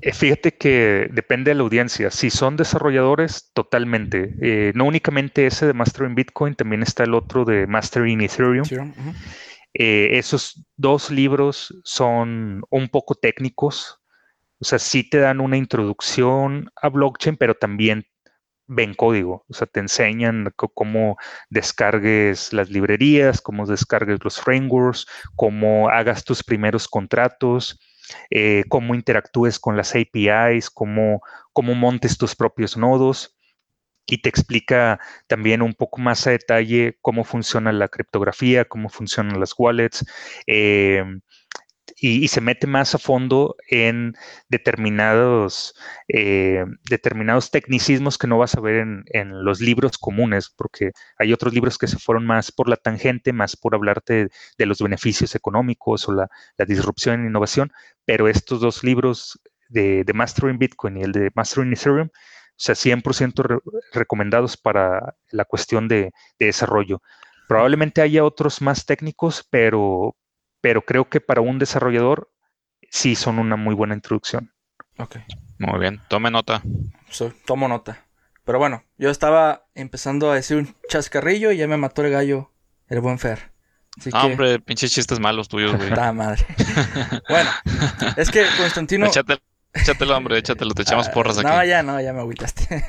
Eh, fíjate que depende de la audiencia. Si son desarrolladores, totalmente. Eh, no únicamente ese de Mastering Bitcoin, también está el otro de Mastering Ethereum. Eh, esos dos libros son un poco técnicos, o sea, sí te dan una introducción a blockchain, pero también ven código, o sea, te enseñan cómo descargues las librerías, cómo descargues los frameworks, cómo hagas tus primeros contratos, eh, cómo interactúes con las APIs, cómo, cómo montes tus propios nodos y te explica también un poco más a detalle cómo funciona la criptografía, cómo funcionan las wallets. Eh, y, se mete más a fondo en determinados, eh, determinados tecnicismos que no vas a ver en, los libros comunes, porque hay otros libros que se fueron más por la tangente, más por hablarte de, los beneficios económicos o la, disrupción en innovación, pero estos dos libros de, de Mastering Bitcoin y el de Mastering Ethereum, o sea, 100% recomendados para la cuestión de, desarrollo. Probablemente haya otros más técnicos, pero, pero creo que para un desarrollador sí son una muy buena introducción. Ok. Muy bien, tome nota. tomo nota. Pero bueno, yo estaba empezando a decir un chascarrillo y ya me mató el gallo, el buen Fer. ah, hombre, pinches chistes malos tuyos, güey. Ah, madre. bueno, es que Constantino. Échatelo, hombre, échatelo, te echamos ah, porras aquí. No, ya no, ya me agüitaste.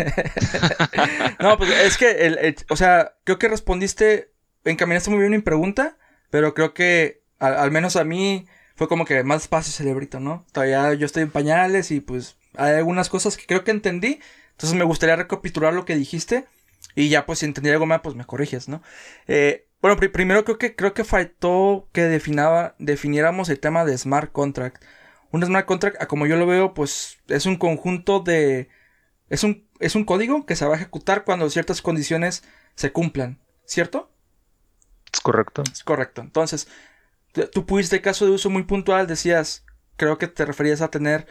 no, pues es que, el, o sea, creo que respondiste, encaminaste muy bien mi pregunta, pero creo que, al, menos a mí, fue como que más despacio cerebrito, ¿no? Todavía yo estoy en pañales y pues hay algunas cosas que creo que entendí, entonces me gustaría recapitular lo que dijiste y ya pues si entendí algo más, pues me corriges, ¿no? Eh, bueno, primero creo que, creo que faltó que definaba, definiéramos el tema de smart contract. Un smart contract, como yo lo veo, pues es un conjunto de... Es un, es un código que se va a ejecutar cuando ciertas condiciones se cumplan, ¿cierto? Es correcto. Es correcto. Entonces, tú pudiste caso de uso muy puntual, decías, creo que te referías a tener,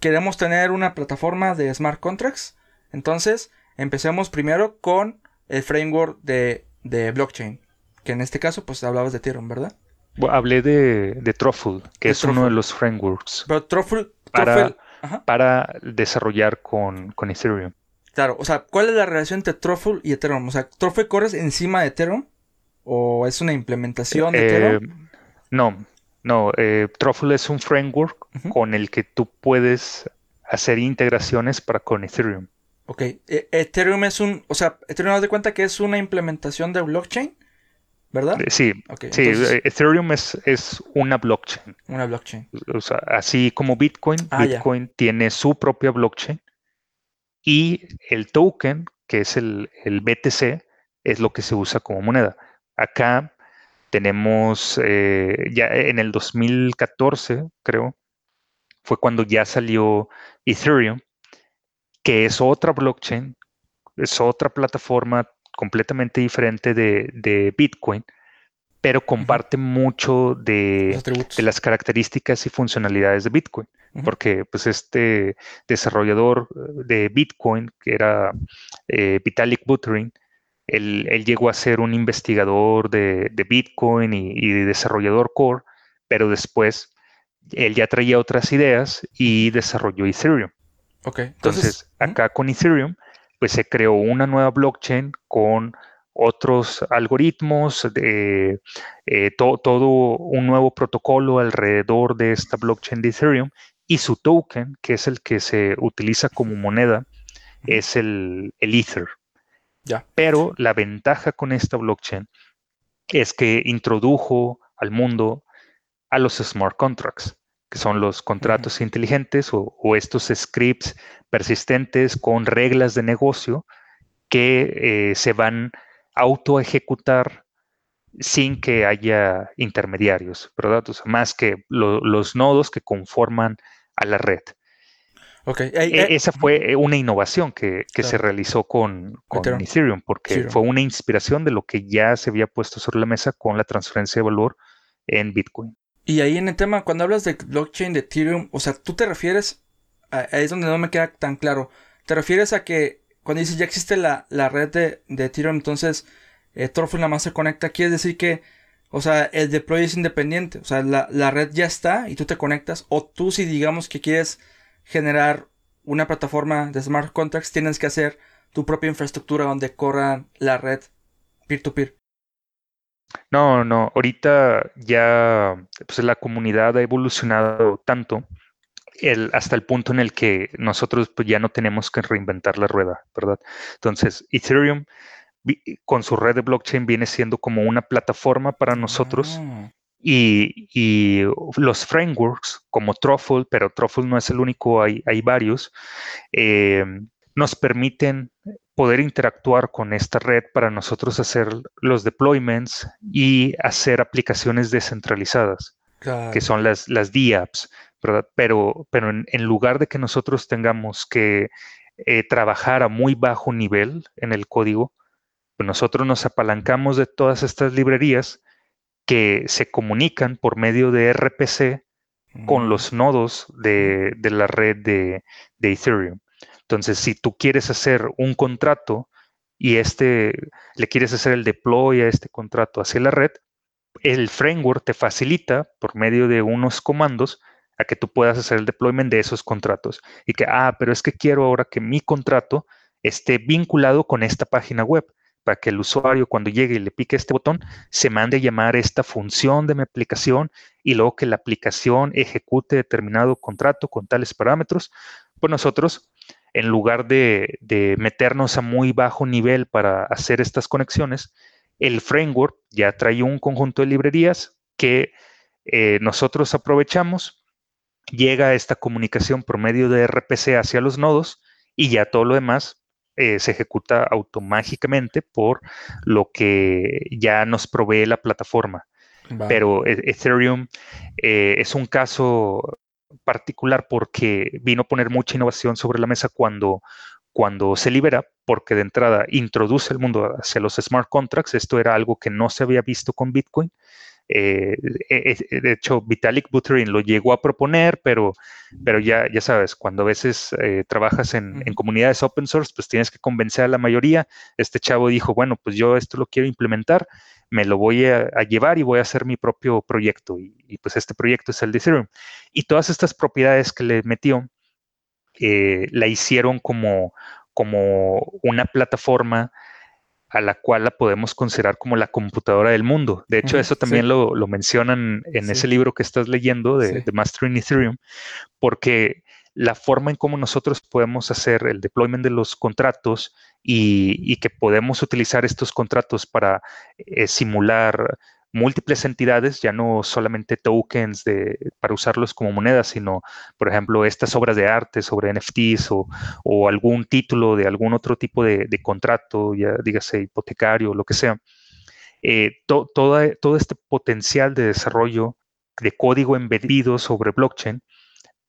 queremos tener una plataforma de smart contracts. Entonces, empecemos primero con el framework de, de blockchain, que en este caso, pues hablabas de Ethereum, ¿verdad? hablé de, de Truffle, que es uno de los frameworks. Pero Truffle, para, para desarrollar con, con, Ethereum. Claro, o sea, ¿cuál es la relación entre Truffle y Ethereum? O sea, ¿Truffle corres encima de Ethereum? ¿O es una implementación de Ethereum? No, no. Eh, Truffle es un framework con el que tú puedes hacer integraciones para con Ethereum. Ok. E, Ethereum es un. O sea, Ethereum nos de cuenta que es una implementación de blockchain. ¿Verdad? Eh, sí, sí eh, Ethereum es, es, una blockchain. Una blockchain. O sea, así como Bitcoin, ah, Bitcoin tiene su propia blockchain y el token, que es el, el, BTC, es lo que se usa como moneda. Acá tenemos, eh, ya en el 2014, creo, fue cuando ya salió Ethereum, que es otra blockchain, es otra plataforma completamente diferente de, Bitcoin, pero comparte mucho de, las características y funcionalidades de Bitcoin. Porque pues este desarrollador de Bitcoin, que era eh, Vitalik Buterin, él, llegó a ser un investigador de, Bitcoin y, desarrollador core, pero después él ya traía otras ideas y desarrolló Ethereum. Okay, entonces acá con Ethereum pues se creó una nueva blockchain con otros algoritmos, de, eh, todo un nuevo protocolo alrededor de esta blockchain de Ethereum y su token, que es el que se utiliza como moneda, es el, Ether. Ya. Pero la ventaja con esta blockchain es que introdujo al mundo a los smart contracts que son los contratos inteligentes o, estos scripts persistentes con reglas de negocio que eh, se van auto ejecutar sin que haya intermediarios, ¿verdad? más que los nodos que conforman a la red. Okay. E, esa fue una innovación que, se realizó con, Ethereum, porque fue una inspiración de lo que ya se había puesto sobre la mesa con la transferencia de valor en Bitcoin. Y ahí en el tema, cuando hablas de blockchain de Ethereum, o sea, tú te refieres, ahí es donde no me queda tan claro, te refieres a que cuando dices ya existe la, red de, Ethereum, entonces eh, nada más se conecta, quiere decir que, o sea, el deploy es independiente, o sea, la, red ya está y tú te conectas, o tú si digamos que quieres generar una plataforma de smart contracts, tienes que hacer tu propia infraestructura donde corra la red peer-to-peer. No, no, ahorita ya pues, la comunidad ha evolucionado tanto el, hasta el punto en el que nosotros pues, ya no tenemos que reinventar la rueda, ¿verdad? Entonces, Ethereum con su red de blockchain viene siendo como una plataforma para nosotros ah. Y, los frameworks como Truffle, pero Truffle no es el único, hay, hay varios, eh, nos permiten poder interactuar con esta red para nosotros hacer los deployments y hacer aplicaciones descentralizadas, que son las, las DApps, Pero, pero en, lugar de que nosotros tengamos que eh, trabajar a muy bajo nivel en el código, pues nosotros nos apalancamos de todas estas librerías que se comunican por medio de RPC con mm. los nodos de, la red de Ethereum. Entonces, si tú quieres hacer un contrato y este le quieres hacer el deploy a este contrato hacia la red, el framework te facilita por medio de unos comandos a que tú puedas hacer el deployment de esos contratos y que, ah, pero es que quiero ahora que mi contrato esté vinculado con esta página web para que el usuario cuando llegue y le pique este botón se mande a llamar esta función de mi aplicación y luego que la aplicación ejecute determinado contrato con tales parámetros, pues nosotros en lugar de, meternos a muy bajo nivel para hacer estas conexiones, el framework ya trae un conjunto de librerías que eh, nosotros aprovechamos, llega esta comunicación por medio de RPC hacia los nodos y ya todo lo demás eh, se ejecuta automáticamente por lo que ya nos provee la plataforma. Pero e-, Ethereum eh, es un caso particular porque vino a poner mucha innovación sobre la mesa cuando, cuando se libera, porque de entrada introduce el mundo hacia los smart contracts. Esto era algo que no se había visto con Bitcoin. Eh, eh, eh, de hecho, Vitalik Buterin lo llegó a proponer, pero, pero ya, ya sabes, cuando a veces trabajas en, en, comunidades open source, pues tienes que convencer a la mayoría. Este chavo dijo, bueno, pues yo esto lo quiero implementar me lo voy a, llevar y voy a hacer mi propio proyecto. Y, pues este proyecto es el de Ethereum. Y todas estas propiedades que le metió, eh, la hicieron como, como una plataforma a la cual la podemos considerar como la computadora del mundo. De hecho, eso también lo, mencionan en ese libro que estás leyendo de, de Mastering Ethereum, porque la forma en cómo nosotros podemos hacer el deployment de los contratos y, que podemos utilizar estos contratos para eh, simular múltiples entidades, ya no solamente tokens de, para usarlos como monedas, sino, por ejemplo, estas obras de arte sobre NFTs o, algún título de algún otro tipo de, contrato, ya dígase hipotecario, o lo que sea. Eh, todo este potencial de desarrollo de código embedido sobre blockchain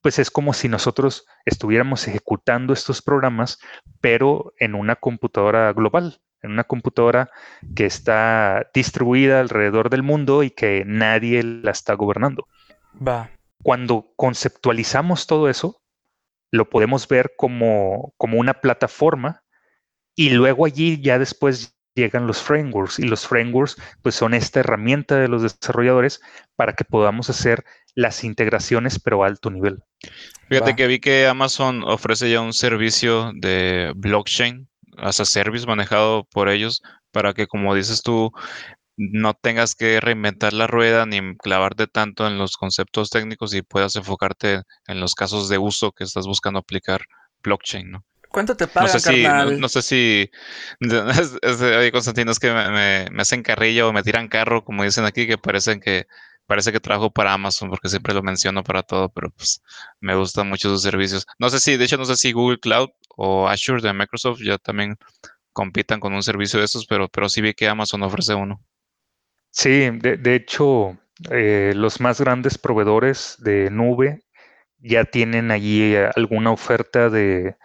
pues es como si nosotros estuviéramos ejecutando estos programas, pero en una computadora global, en una computadora que está distribuida alrededor del mundo y que nadie la está gobernando. Va. Cuando conceptualizamos todo eso, lo podemos ver como, como una plataforma y luego allí ya después llegan los frameworks y los frameworks pues son esta herramienta de los desarrolladores para que podamos hacer las integraciones pero a alto nivel. Fíjate que vi que Amazon ofrece ya un servicio de blockchain as a service manejado por ellos para que como dices tú no tengas que reinventar la rueda ni clavarte tanto en los conceptos técnicos y puedas enfocarte en los casos de uso que estás buscando aplicar blockchain, ¿no? ¿Cuánto te pagan, no sé Si, no, sé si... oye, Constantino, es que me, me, hacen carrilla o me tiran carro, como dicen aquí, que parecen que parece que trabajo para Amazon porque siempre lo menciono para todo, pero pues me gustan mucho sus servicios. No sé si, de hecho, no sé si Google Cloud o Azure de Microsoft ya también compitan con un servicio de estos, pero, pero sí vi que Amazon ofrece uno. Sí, de, hecho, eh, los más grandes proveedores de nube ya tienen allí eh, alguna oferta de,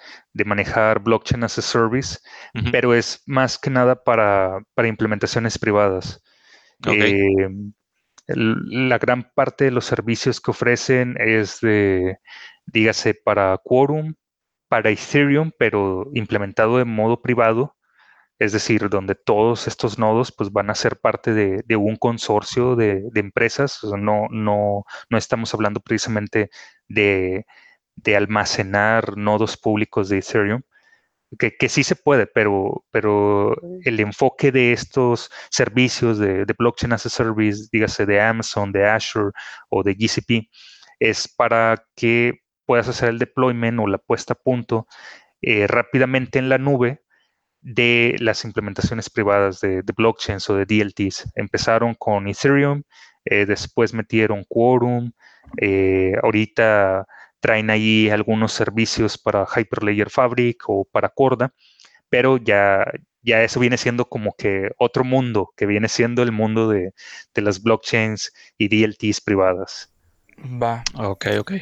manejar blockchain as a service, pero es más que nada para, implementaciones privadas. Eh, la gran parte de los servicios que ofrecen es de, dígase, para Quorum, para Ethereum, pero implementado de modo privado es decir, donde todos estos nodos pues, van a ser parte de, un consorcio de, empresas. no, no, no, estamos hablando precisamente de, almacenar nodos públicos de Ethereum, que, que, sí se puede, pero, pero el enfoque de estos servicios de, blockchain as a service, dígase de Amazon, de Azure o de GCP, es para que puedas hacer el deployment o la puesta a punto eh, rápidamente en la nube de las implementaciones privadas de, blockchains o de DLTs. Empezaron con Ethereum, eh, después metieron Quorum, eh, ahorita traen ahí algunos servicios para Hyperledger Fabric o para Corda, pero ya, ya eso viene siendo como que otro mundo, que viene siendo el mundo de, las blockchains y DLTs privadas. Va. Ok, ok.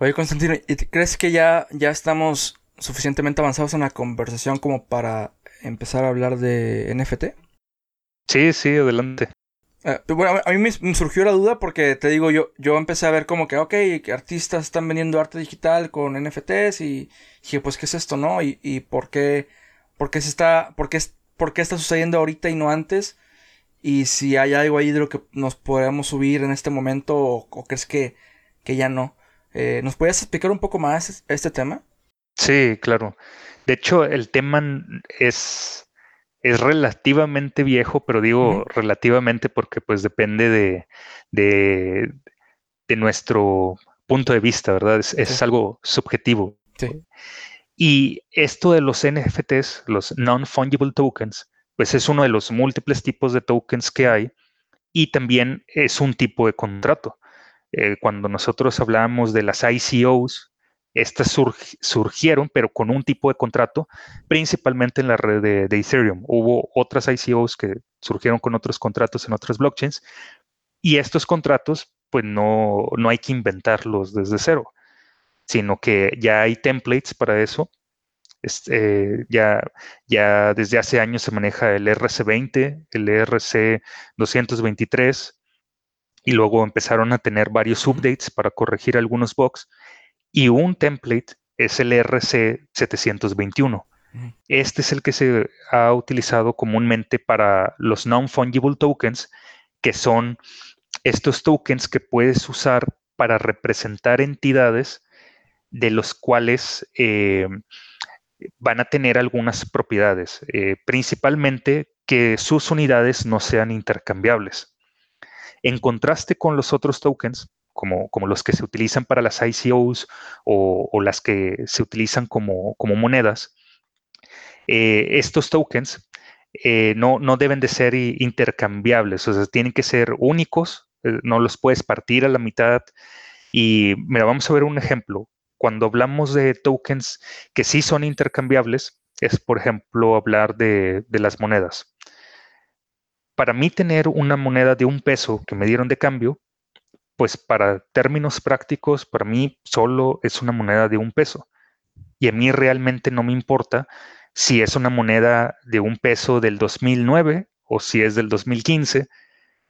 Oye, Constantino, ¿crees que ya, ya estamos suficientemente avanzados en la conversación como para empezar a hablar de NFT? Sí, sí, adelante. Eh, bueno, a mí me, surgió la duda porque te digo, yo, yo empecé a ver como que, ok, artistas están vendiendo arte digital con NFTs y dije, pues, ¿qué es esto, no? Y, y por qué, por qué se está, por qué, por qué está sucediendo ahorita y no antes? Y si hay algo ahí de lo que nos podemos subir en este momento o, crees que, que ya no. Eh, ¿Nos puedes explicar un poco más este tema? Sí, claro. De hecho, el tema es, es relativamente viejo, pero digo relativamente porque pues depende de, de, nuestro punto de vista, ¿verdad? Es, algo subjetivo. Y esto de los NFTs, los non-fungible tokens, pues es uno de los múltiples tipos de tokens que hay y también es un tipo de contrato. Eh, cuando nosotros hablamos de las ICOs, estas surgieron, pero con un tipo de contrato, principalmente en la red de, Ethereum. Hubo otras ICOs que surgieron con otros contratos en otras blockchains, y estos contratos, pues no, no hay que inventarlos desde cero, sino que ya hay templates para eso. Este, ya, ya desde hace años se maneja el RC20, el RC223, y luego empezaron a tener varios updates para corregir algunos bugs y un template es el RC721. Este es el que se ha utilizado comúnmente para los non-fungible tokens, que son estos tokens que puedes usar para representar entidades de los cuales eh, van a tener algunas propiedades. Eh, principalmente que sus unidades no sean intercambiables. En contraste con los otros tokens, como, como los que se utilizan para las ICOs o, las que se utilizan como, como monedas, eh, estos tokens eh, no, no, deben de ser intercambiables, o sea, tienen que ser únicos, eh, no los puedes partir a la mitad. Y mira, vamos a ver un ejemplo. Cuando hablamos de tokens que sí son intercambiables, es por ejemplo hablar de, de las monedas. Para mí tener una moneda de un peso que me dieron de cambio, pues para términos prácticos, para mí solo es una moneda de un peso. Y a mí realmente no me importa si es una moneda de un peso del 2009 o si es del 2015,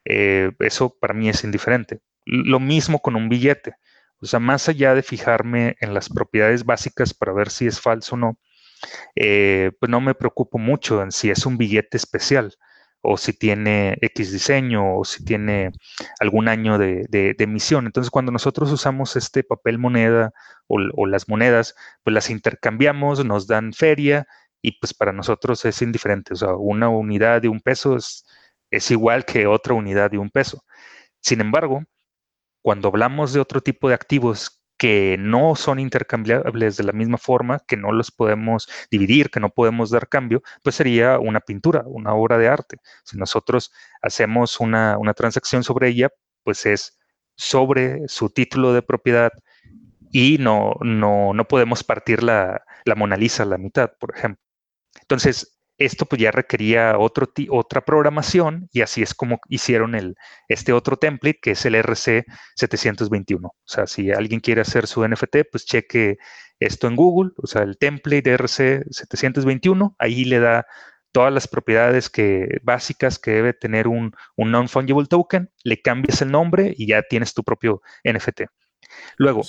eh, eso para mí es indiferente. Lo mismo con un billete. O sea, más allá de fijarme en las propiedades básicas para ver si es falso o no, eh, pues no me preocupo mucho en si es un billete especial o si tiene X diseño o si tiene algún año de, emisión. Entonces, cuando nosotros usamos este papel moneda o, las monedas, pues las intercambiamos, nos dan feria y pues para nosotros es indiferente. O sea, una unidad de un peso es, es igual que otra unidad de un peso. Sin embargo, cuando hablamos de otro tipo de activos que no son intercambiables de la misma forma, que no los podemos dividir, que no podemos dar cambio, pues sería una pintura, una obra de arte. Si nosotros hacemos una, transacción sobre ella, pues es sobre su título de propiedad y no, no, no podemos partir la, la Mona Lisa a la mitad, por ejemplo. Entonces, esto pues ya requería otro otra programación y así es como hicieron el, este otro template que es el RC721. O sea, si alguien quiere hacer su NFT, pues cheque esto en Google, o sea, el template de RC721, ahí le da todas las propiedades que, básicas que debe tener un, un non-fungible token, le cambias el nombre y ya tienes tu propio NFT. Luego,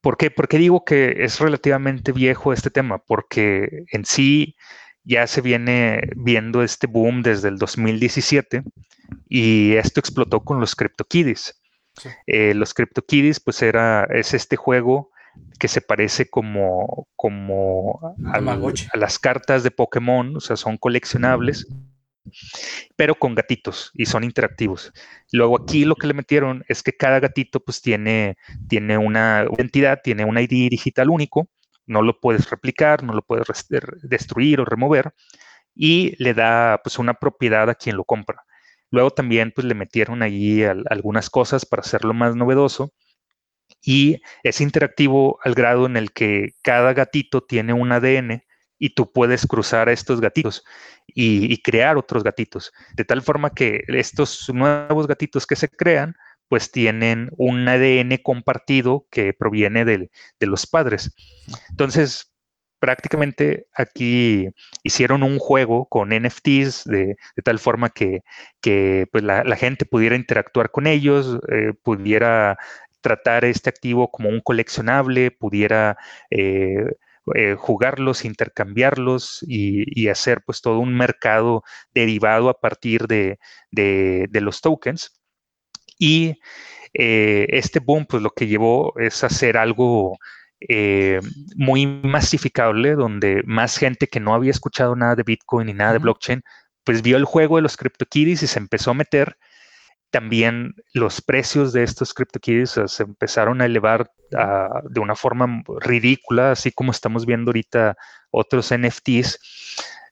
¿por qué? ¿por qué digo que es relativamente viejo este tema? Porque en sí ya se viene viendo este boom desde el 2017 y esto explotó con los CryptoKitties. Eh, los CryptoKitties, pues era, es este juego que se parece como, como a las cartas de Pokémon, o sea, son coleccionables, pero con gatitos y son interactivos. Luego aquí lo que le metieron es que cada gatito pues tiene, tiene una identidad, tiene un ID digital único no lo puedes replicar, no lo puedes destruir o remover y le da pues una propiedad a quien lo compra. Luego también pues le metieron ahí algunas cosas para hacerlo más novedoso y es interactivo al grado en el que cada gatito tiene un ADN y tú puedes cruzar a estos gatitos y crear otros gatitos. De tal forma que estos nuevos gatitos que se crean pues tienen un ADN compartido que proviene de, los padres. Entonces, prácticamente aquí hicieron un juego con NFTs de, tal forma que, pues, la, gente pudiera interactuar con ellos, eh, pudiera tratar este activo como un coleccionable, pudiera eh, eh, jugarlos, intercambiarlos y, hacer pues todo un mercado derivado a partir de los tokens. Y eh, este boom, pues lo que llevó es hacer algo eh, muy masificable, donde más gente que no había escuchado nada de Bitcoin ni nada de blockchain, pues vio el juego de los CryptoKitties y se empezó a meter. También los precios de estos CryptoKitties se empezaron a elevar de una forma ridícula, así como estamos viendo ahorita otros NFTs,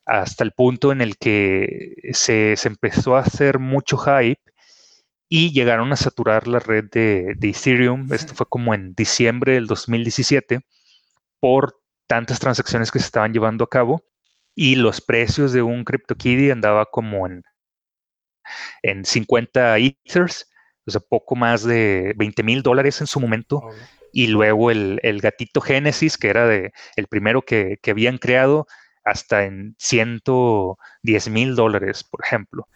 hasta el punto en el que se, se empezó a hacer mucho hype y llegaron a saturar la red de, Ethereum. Esto fue como en diciembre del 2017 por tantas transacciones que se estaban llevando a cabo y los precios de un CryptoKitty andaba como en, en 50 Ethers, o sea, poco más de 20 mil dólares en su momento. Y luego el, gatito Genesis, que era de, el primero que, habían creado, hasta en 110 mil dólares, por ejemplo.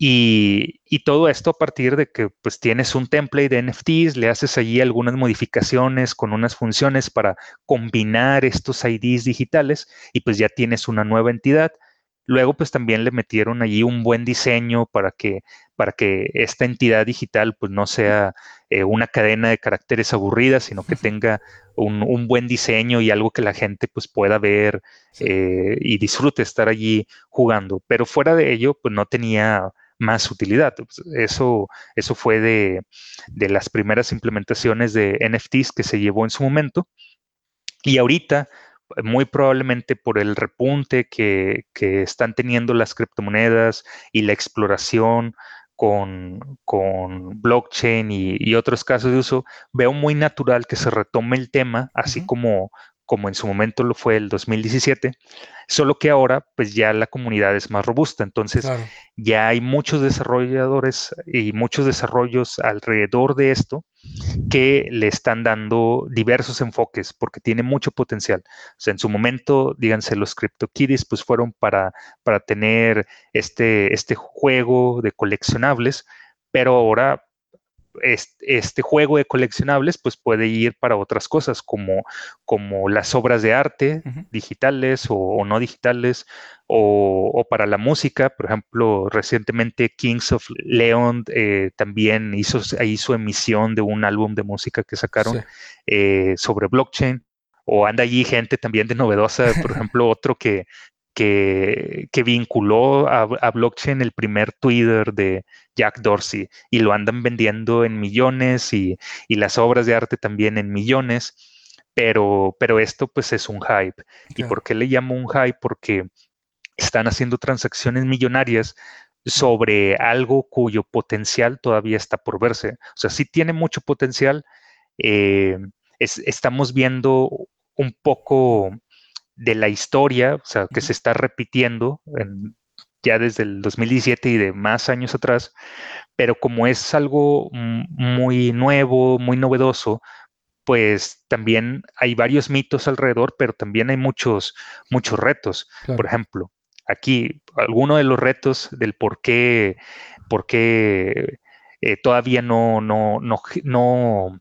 Y, todo esto a partir de que pues tienes un template de NFTs, le haces allí algunas modificaciones con unas funciones para combinar estos IDs digitales y pues ya tienes una nueva entidad. Luego, pues también le metieron allí un buen diseño para que, para que esta entidad digital pues no sea eh, una cadena de caracteres aburrida, sino que tenga un, buen diseño y algo que la gente pues pueda ver eh, y disfrute estar allí jugando. Pero fuera de ello, pues no tenía más utilidad. Pues, eso, eso fue de, de las primeras implementaciones de NFTs que se llevó en su momento. Y ahorita, muy probablemente por el repunte que, están teniendo las criptomonedas y la exploración con, blockchain y, otros casos de uso, veo muy natural que se retome el tema, así como, como en su momento lo fue el 2017, solo que ahora pues ya la comunidad es más robusta, entonces ya hay muchos desarrolladores y muchos desarrollos alrededor de esto que le están dando diversos enfoques porque tiene mucho potencial. O sea, en su momento, díganse, los CryptoKitties pues fueron para, para tener este, este juego de coleccionables, pero ahora este, juego de coleccionables pues puede ir para otras cosas como, como las obras de arte digitales o, no digitales o, para la música. Por ejemplo, recientemente Kings of Leon eh, también hizo ahí su emisión de un álbum de música que sacaron eh, sobre blockchain. O anda allí gente también de novedosa, por ejemplo, otro que, que, vinculó a, blockchain el primer Twitter de Jack Dorsey y lo andan vendiendo en millones y, las obras de arte también en millones, pero, pero esto pues es un hype. ¿Y por qué le llamo un hype? Porque están haciendo transacciones millonarias sobre algo cuyo potencial todavía está por verse. O sea, sí tiene mucho potencial. Eh, estamos viendo un poco de la historia, o sea, que se está repitiendo ya desde el 2017 y de más años atrás, pero como es algo muy nuevo, muy novedoso, pues también hay varios mitos alrededor, pero también hay muchos, muchos retos. Por ejemplo, aquí, alguno de los retos del por qué, por qué eh, todavía no, no, no, no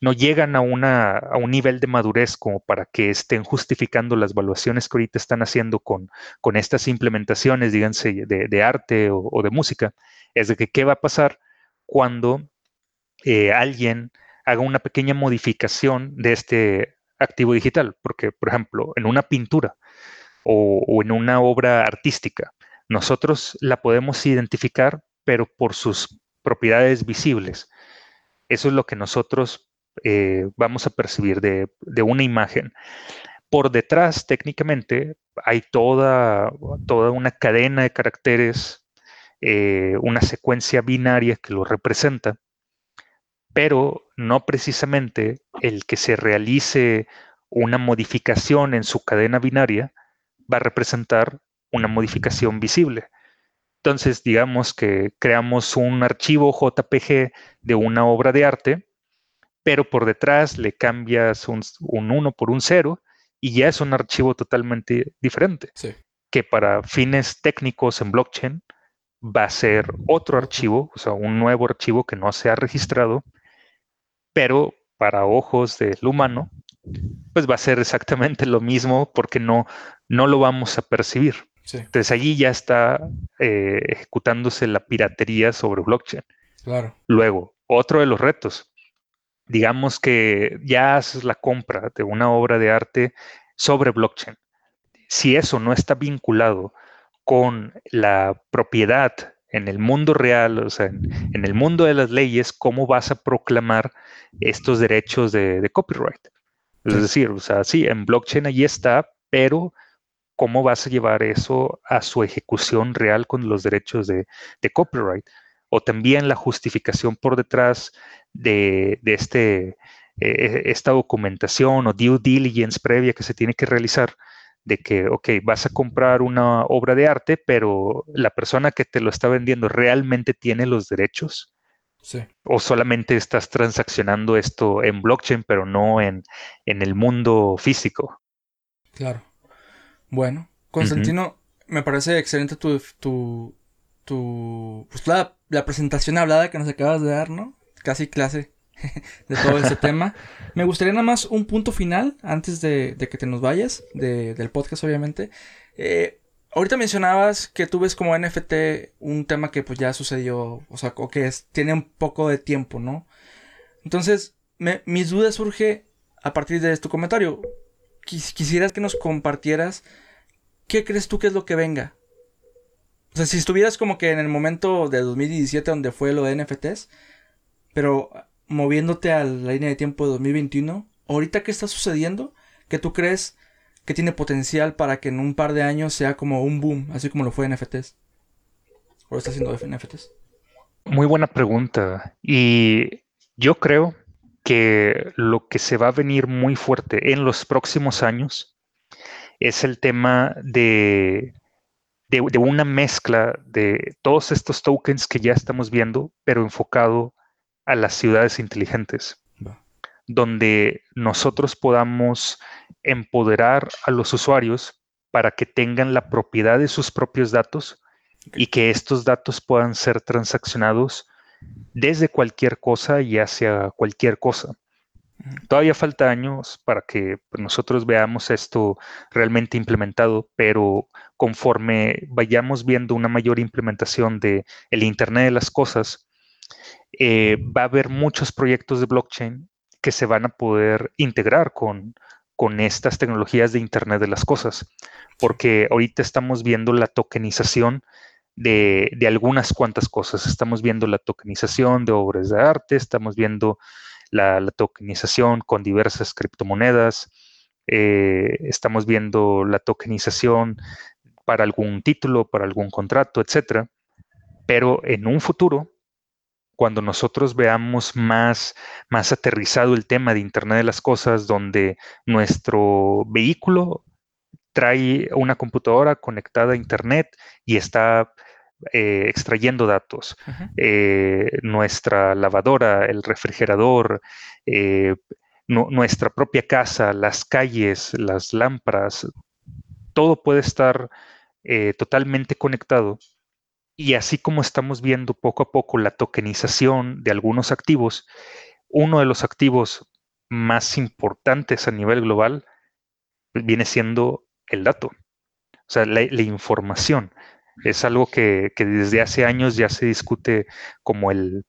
no llegan a, una, a un nivel de madurez como para que estén justificando las evaluaciones que ahorita están haciendo con, con estas implementaciones, díganse, de, arte o, de música, es de que qué va a pasar cuando eh, alguien haga una pequeña modificación de este activo digital, porque, por ejemplo, en una pintura o, o en una obra artística, nosotros la podemos identificar, pero por sus propiedades visibles. Eso es lo que nosotros eh, vamos a percibir de, una imagen. Por detrás, técnicamente, hay toda, toda una cadena de caracteres, eh, una secuencia binaria que lo representa, pero no precisamente el que se realice una modificación en su cadena binaria va a representar una modificación visible. Entonces, digamos que creamos un archivo JPG de una obra de arte pero por detrás le cambias un, 1 por un 0 y ya es un archivo totalmente diferente. Que para fines técnicos en blockchain va a ser otro archivo, o sea, un nuevo archivo que no se ha registrado, pero para ojos del humano, pues va a ser exactamente lo mismo porque no, no lo vamos a percibir. Entonces allí ya está eh, ejecutándose la piratería sobre blockchain. Claro. Luego, otro de los retos, digamos que ya haces la compra de una obra de arte sobre blockchain. Si eso no está vinculado con la propiedad en el mundo real, o sea, en, el mundo de las leyes, ¿cómo vas a proclamar estos derechos de, copyright? Es decir, o sea, sí, en blockchain allí está, pero ¿cómo vas a llevar eso a su ejecución real con los derechos de copyright? O también la justificación por detrás de, este, eh, esta documentación o due diligence previa que se tiene que realizar de que, ok, vas a comprar una obra de arte, pero la persona que te lo está vendiendo realmente tiene los derechos. Sí. O solamente estás transaccionando esto en blockchain, pero no en, el mundo físico. Claro. Bueno, Constantino, me parece excelente tu, tu, tu pues la, presentación hablada que nos acabas de dar, ¿no? Casi clase de todo ese tema. Me gustaría nada más un punto final antes de, que te nos vayas del podcast, obviamente. Eh, ahorita mencionabas que tú ves como NFT un tema que pues ya sucedió, o sea, o que tiene un poco de tiempo, ¿no? Entonces, mis dudas surge a partir de tu comentario. quisieras que nos compartieras qué crees tú que es lo que venga. O sea, si estuvieras como que en el momento de 2017 donde fue lo de NFTs, pero moviéndote a la línea de tiempo de 2021, ahorita qué está sucediendo que tú crees que tiene potencial para que en un par de años sea como un boom, así como lo fue NFTs. ¿O está haciendo NFTs? Muy buena pregunta. Y yo creo que lo que se va a venir muy fuerte en los próximos años es el tema de, de, una mezcla de todos estos tokens que ya estamos viendo, pero enfocado a las ciudades inteligentes, donde nosotros podamos empoderar a los usuarios para que tengan la propiedad de sus propios datos y que estos datos puedan ser transaccionados desde cualquier cosa y hacia cualquier cosa. Todavía falta años para que pues, nosotros veamos esto realmente implementado, pero conforme vayamos viendo una mayor implementación de el Internet de las cosas, eh, va a haber muchos proyectos de blockchain que se van a poder integrar con, con estas tecnologías de Internet de las cosas, porque ahorita estamos viendo la tokenización de, algunas cuantas cosas. Estamos viendo la tokenización de obras de arte, estamos viendo la, tokenización con diversas criptomonedas, eh, estamos viendo la tokenización para algún título, para algún contrato, etcétera. Pero en un futuro, cuando nosotros veamos más, más aterrizado el tema de Internet de las Cosas, donde nuestro vehículo trae una computadora conectada a Internet y está eh, extrayendo datos. Eh, nuestra lavadora, el refrigerador, eh, nuestra propia casa, las calles, las lámparas, todo puede estar totalmente conectado. Y así como estamos viendo poco a poco la tokenización de algunos activos, uno de los activos más importantes a nivel global viene siendo el dato, o sea, la información. Es algo que, desde hace años ya se discute como el,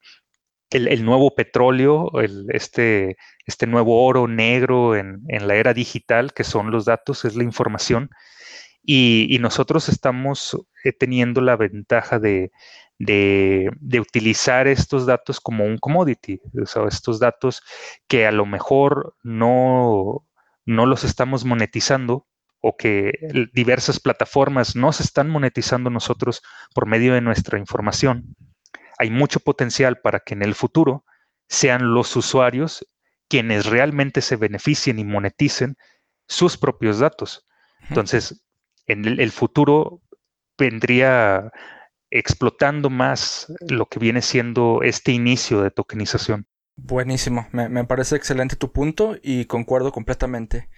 el, nuevo petróleo, el, este, este nuevo oro negro en, la era digital, que son los datos, es la información. Y, nosotros estamos eh, teniendo la ventaja de, de, utilizar estos datos como un commodity, o sea, estos datos que a lo mejor no, no los estamos monetizando, o que diversas plataformas nos están monetizando nosotros por medio de nuestra información, hay mucho potencial para que en el futuro sean los usuarios quienes realmente se beneficien y moneticen sus propios datos. Entonces, en el, futuro vendría explotando más lo que viene siendo este inicio de tokenización. Buenísimo, me, me parece excelente tu punto y concuerdo completamente.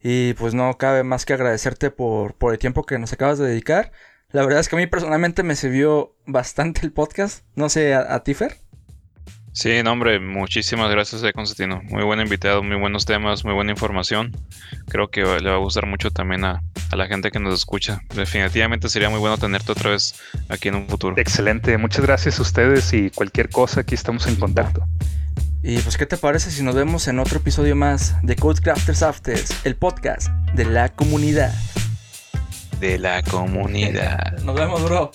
Y pues no cabe más que agradecerte por, por el tiempo que nos acabas de dedicar. La verdad es que a mí personalmente me sirvió bastante el podcast. No sé, ¿a, Tifer? Sí, no, hombre, muchísimas gracias, eh, Constantino. Muy buen invitado, muy buenos temas, muy buena información. Creo que le va a gustar mucho también a, a, la gente que nos escucha. Definitivamente sería muy bueno tenerte otra vez aquí en un futuro. Excelente, muchas gracias a ustedes y cualquier cosa, aquí estamos en contacto. Y pues, ¿qué te parece si nos vemos en otro episodio más de Codecrafters Afters, el podcast de la comunidad? De la comunidad. nos vemos, bro.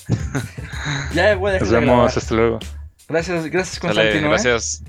ya voy a Nos vemos, hasta luego. Gracias, gracias, Constantino. ¿eh? gracias.